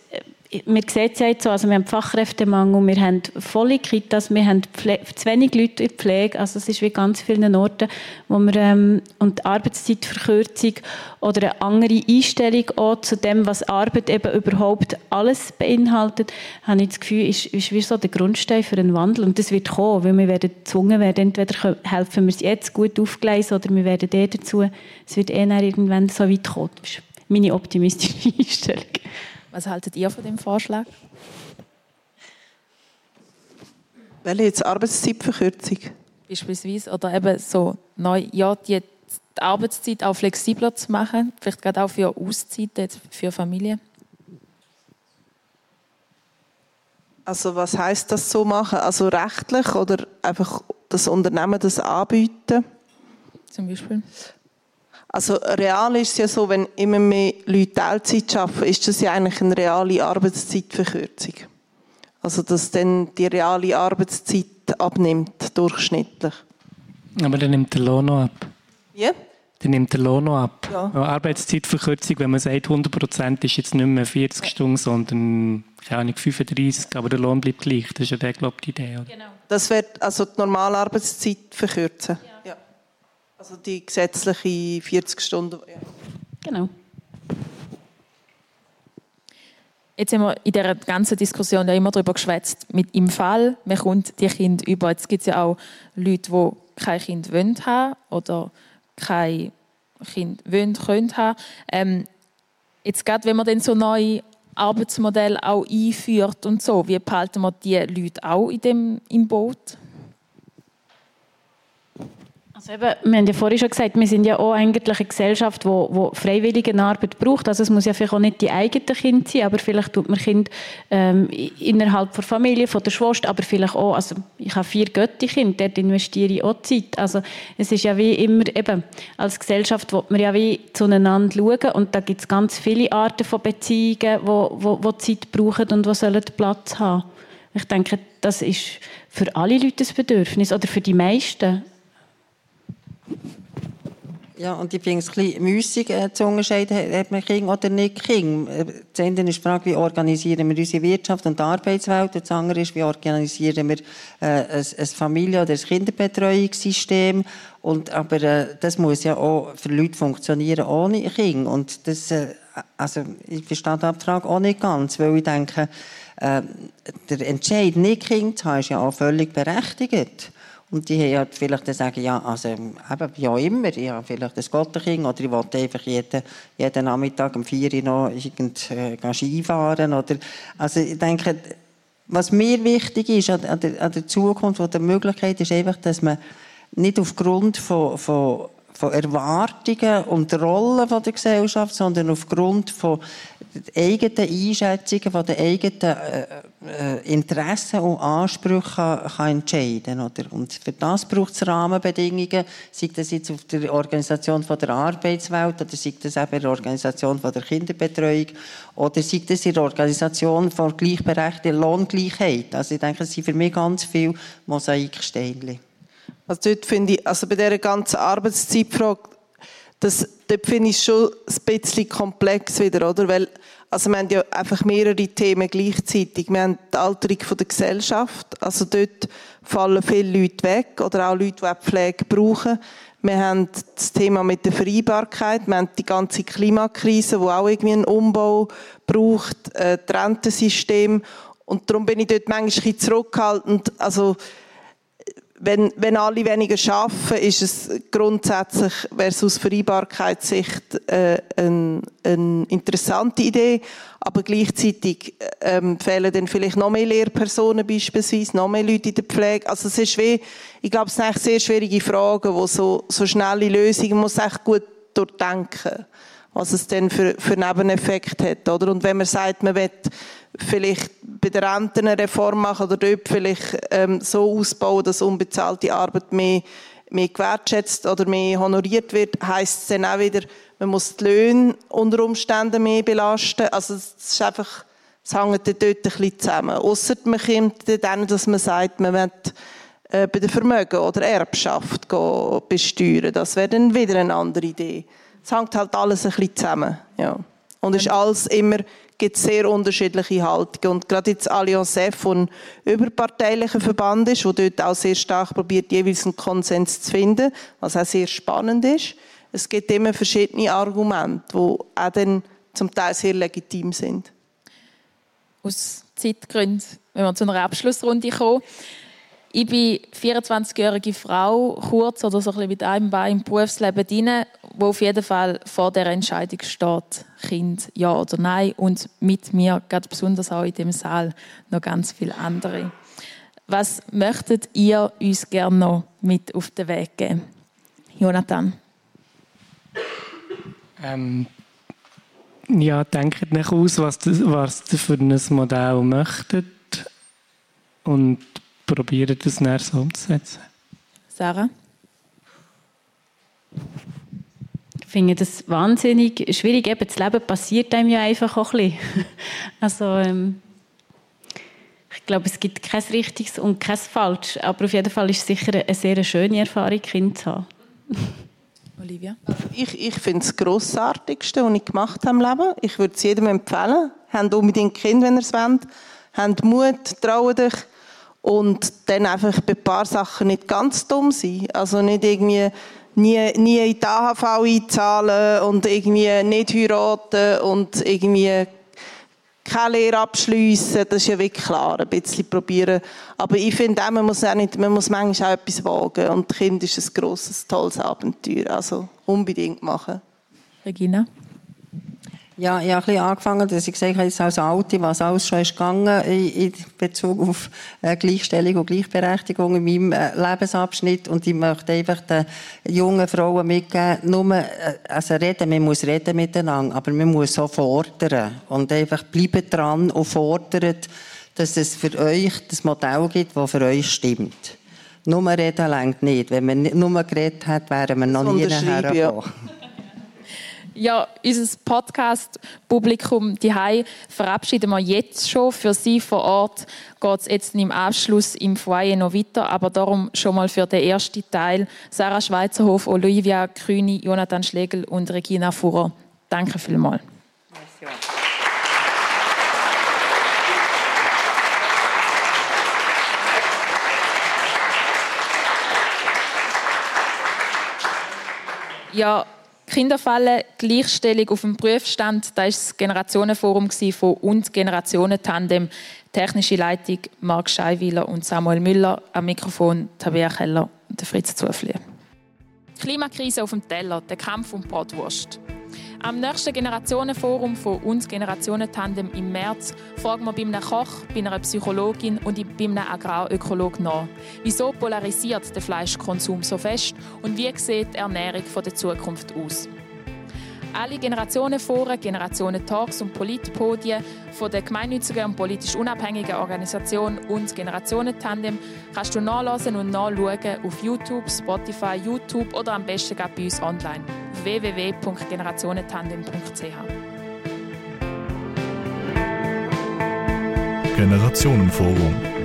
wir sehen es ja jetzt so, also wir haben Fachkräftemangel, wir haben volle Kitas, wir haben zu wenig Leute in der Pflege, also es ist wie ganz vielen Orten, wo wir, ähm, und Arbeitszeitverkürzung oder eine andere Einstellung auch zu dem, was Arbeit eben überhaupt alles beinhaltet, habe ich das Gefühl, ist, ist wie so der Grundstein für einen Wandel und das wird kommen, weil wir werden gezwungen werden, entweder helfen wir es jetzt gut aufgleisen oder wir werden eh dazu, es wird eh irgendwann so weit kommen. Das ist meine optimistische Einstellung. Was haltet ihr von dem Vorschlag? Welche jetzt Arbeitszeitverkürzung? Beispielsweise. Oder eben so neu, ja, die, die Arbeitszeit auch flexibler zu machen, vielleicht gerade auch für Auszeiten, für Familien. Also was heißt das so machen? Also rechtlich oder einfach das Unternehmen das anbieten? Zum Beispiel. Also real ist es ja so, wenn immer mehr Leute Teilzeit arbeiten, ist das ja eigentlich eine reale Arbeitszeitverkürzung. Also dass dann die reale Arbeitszeit abnimmt, durchschnittlich. Aber dann nimmt der Lohn noch ab. Ja? Dann nimmt der Lohn noch ab. Ja. Arbeitszeitverkürzung, wenn man sagt, 100 Prozent ist jetzt nicht mehr 40 ja. Stunden, sondern keine Ahnung, 35, aber der Lohn bleibt gleich. Das ist ja der, glaube ich, die Idee. Oder? Genau. Das wird also die normale Arbeitszeit verkürzen. Ja. ja. Also die gesetzliche 40 Stunden. Ja. Genau. Jetzt haben wir in dieser ganzen Diskussion ja immer darüber geschwätzt, mit im Fall, man kommt die Kinder über. Jetzt gibt es ja auch Leute, die kein Kind wollen haben oder kein Kind wollen, können. Ähm, jetzt gerade, wenn man dann so neue Arbeitsmodelle auch einführt und so, wie behalten wir die Leute auch in dem, im Boot? Also eben, wir haben ja vorhin schon gesagt, wir sind ja auch eigentlich eine Gesellschaft, die, die freiwillige Arbeit braucht. Also es muss ja vielleicht auch nicht die eigenen Kinder sein, aber vielleicht tut man Kind ähm, innerhalb der Familie, von der Schwester, aber vielleicht auch, also ich habe vier Götti-Kinder, dort investiere ich auch Zeit. Also es ist ja wie immer, eben, als Gesellschaft will man ja wie zueinander schauen und da gibt es ganz viele Arten von Beziehungen, die wo, wo, wo Zeit brauchen und die Platz haben. Ich denke, das ist für alle Leute ein Bedürfnis oder für die meisten. Ja, und ich finde es ein bisschen müssig äh, zu unterscheiden, hat man Kinder oder nicht Kinder. Äh, das eine ist die Frage, wie organisieren wir unsere Wirtschaft und Arbeitswelt. Das andere ist, wie organisieren wir äh, ein, ein Familie- oder ein Kinderbetreuungssystem. Und, aber äh, das muss ja auch für Leute funktionieren ohne Kinder. Und das, äh, also, ich verstehe den Abtrag auch nicht ganz, weil ich denke, äh, der Entscheid, nicht Kinder zu haben, ist ja auch völlig berechtigt. Und die haben halt vielleicht dann sagen, ja, also, eben, ja immer, habe vielleicht ein Gottenkind oder ich wollte einfach jeden, jeden Nachmittag um 4 Uhr noch irgend, äh, Skifahren oder, also ich denke, was mir wichtig ist an, an, der, an der Zukunft oder der Möglichkeit ist einfach, dass man nicht aufgrund von, von von Erwartungen und Rollen von der Gesellschaft, sondern aufgrund von eigenen Einschätzungen, von den eigenen äh, äh, Interessen und Ansprüchen kann entscheiden oder? Und für das braucht es Rahmenbedingungen, sei das jetzt auf der Organisation von der Arbeitswelt oder sei das eben in der Organisation von der Kinderbetreuung oder sei das in der Organisation von gleichberechtigter Lohngleichheit. Also ich denke, es sind für mich ganz viele Mosaiksteine. Also dort finde ich, also bei dieser ganzen Arbeitszeitfrage, das, dort finde ich schon ein bisschen komplex wieder, oder? Weil, also wir haben ja einfach mehrere Themen gleichzeitig. Wir haben die Alterung der Gesellschaft, also dort fallen viele Leute weg oder auch Leute, die Pflege brauchen. Wir haben das Thema mit der Vereinbarkeit, wir haben die ganze Klimakrise, wo auch irgendwie einen Umbau braucht, äh, das Rentensystem. Und darum bin ich dort manchmal ein bisschen zurückhaltend. Also, wenn, wenn alle weniger arbeiten, ist es grundsätzlich, wäre es aus Vereinbarkeitssicht äh, eine, eine interessante Idee, aber gleichzeitig ähm, fehlen dann vielleicht noch mehr Lehrpersonen beispielsweise, noch mehr Leute in der Pflege. Also es ist wie, ich glaube, es sind echt sehr schwierige Fragen, wo so, so schnelle Lösungen, muss echt gut durchdenken, was es denn für, für Nebeneffekte hat, oder? Und wenn man sagt, man will vielleicht bei der Renten eine Reform machen oder dort vielleicht ähm, so ausbauen, dass unbezahlte Arbeit mehr, mehr gewertschätzt oder mehr honoriert wird, heisst es dann auch wieder, man muss die Löhne unter Umständen mehr belasten. Also es ist einfach, es hängt dort ein bisschen zusammen. Ausser man kommt dann, dass man sagt, man will äh, bei der Vermögen oder Erbschaft besteuern. Das wäre dann wieder eine andere Idee. Es hängt halt alles ein bisschen zusammen. Ja. Und ist alles immer gibt es sehr unterschiedliche Haltungen. Und gerade jetzt Allianz F, ein überparteilicher Verband ist, der dort auch sehr stark probiert, jeweils einen Konsens zu finden, was auch sehr spannend ist. Es gibt immer verschiedene Argumente, die auch dann zum Teil sehr legitim sind. Aus Zeitgründen, wenn wir zu einer Abschlussrunde kommen. Ich bin 24-jährige Frau, kurz oder so ein mit einem Bein im Berufsleben drin, wo auf jeden Fall vor der Entscheidung steht, Kind ja oder nein. Und mit mir, gerade besonders auch in dem Saal, noch ganz viele andere. Was möchtet ihr uns gerne noch mit auf den Weg geben? Jonathan? Ähm, ja, denkt nicht aus, was, was ihr für ein Modell möchtet. Und probieren, das näher so umzusetzen. Sarah? Ich finde das wahnsinnig schwierig. Eben, das Leben passiert einem ja einfach auch ein bisschen. Also, ähm, ich glaube, es gibt kein Richtiges und kein Falsch. Aber auf jeden Fall ist es sicher eine sehr schöne Erfahrung, Kind zu haben. Olivia? Ich, ich finde es das Grossartigste, was ich gemacht habe im Leben. Ich würde es jedem empfehlen. Habt unbedingt Kinder, wenn ihr es wollt. Habt Mut, traut euch. Und dann einfach bei ein paar Sachen nicht ganz dumm sein. Also nicht irgendwie nie, nie in die AHV einzahlen und irgendwie nicht heiraten und irgendwie keine Lehre abschliessen, das ist ja wirklich klar, ein bisschen probieren. Aber ich finde auch, man muss, auch nicht, man muss manchmal auch etwas wagen. Und Kind ist ein grosses, tolles Abenteuer. Also unbedingt machen. Regina? Ja, ich habe ein bisschen angefangen, dass ich gesagt habe, als Alte, was alles schon ist gegangen in, Bezug auf äh, Gleichstellung und Gleichberechtigung in meinem äh, Lebensabschnitt. Und ich möchte einfach den jungen Frauen mitgeben, nur, äh, also reden, man muss reden miteinander, aber man muss auch fordern. Und einfach bleiben dran und fordern, dass es für euch das Modell gibt, das für euch stimmt. Nur reden längt nicht. Wenn man nur geredet hat, wären wir noch nie nachher ja. Ja, unser Podcast-Publikum die verabschieden wir jetzt schon. Für Sie vor Ort geht es jetzt im Anschluss im Foyer noch weiter, aber darum schon mal für den ersten Teil Sarah Schweizerhof, Olivia Krüni, Jonathan Schlegel und Regina Fuhrer. Danke vielmals. Ja, Kinderfallen, Gleichstellung auf dem Prüfstand, da war das Generationenforum von und Generationentandem. Technische Leitung Marc Scheiwiler und Samuel Müller, am Mikrofon Tabea Keller und Fritz Zufli. Klimakrise auf dem Teller, der Kampf um Bratwurst. Am nächsten Generationenforum von uns Generationentandem im März fragen wir bei einem Koch, bei einer Psychologin und bei einem Agrarökologen nach. Wieso polarisiert der Fleischkonsum so fest und wie sieht die Ernährung der Zukunft aus? Alle Generationenforen, Generationen-Talks und Politpodien von der gemeinnützigen und politisch unabhängigen Organisation und Generationentandem kannst du nachlesen und nachschauen auf YouTube, Spotify, YouTube oder am besten bei uns online www.generationentandem.ch. Generationenforum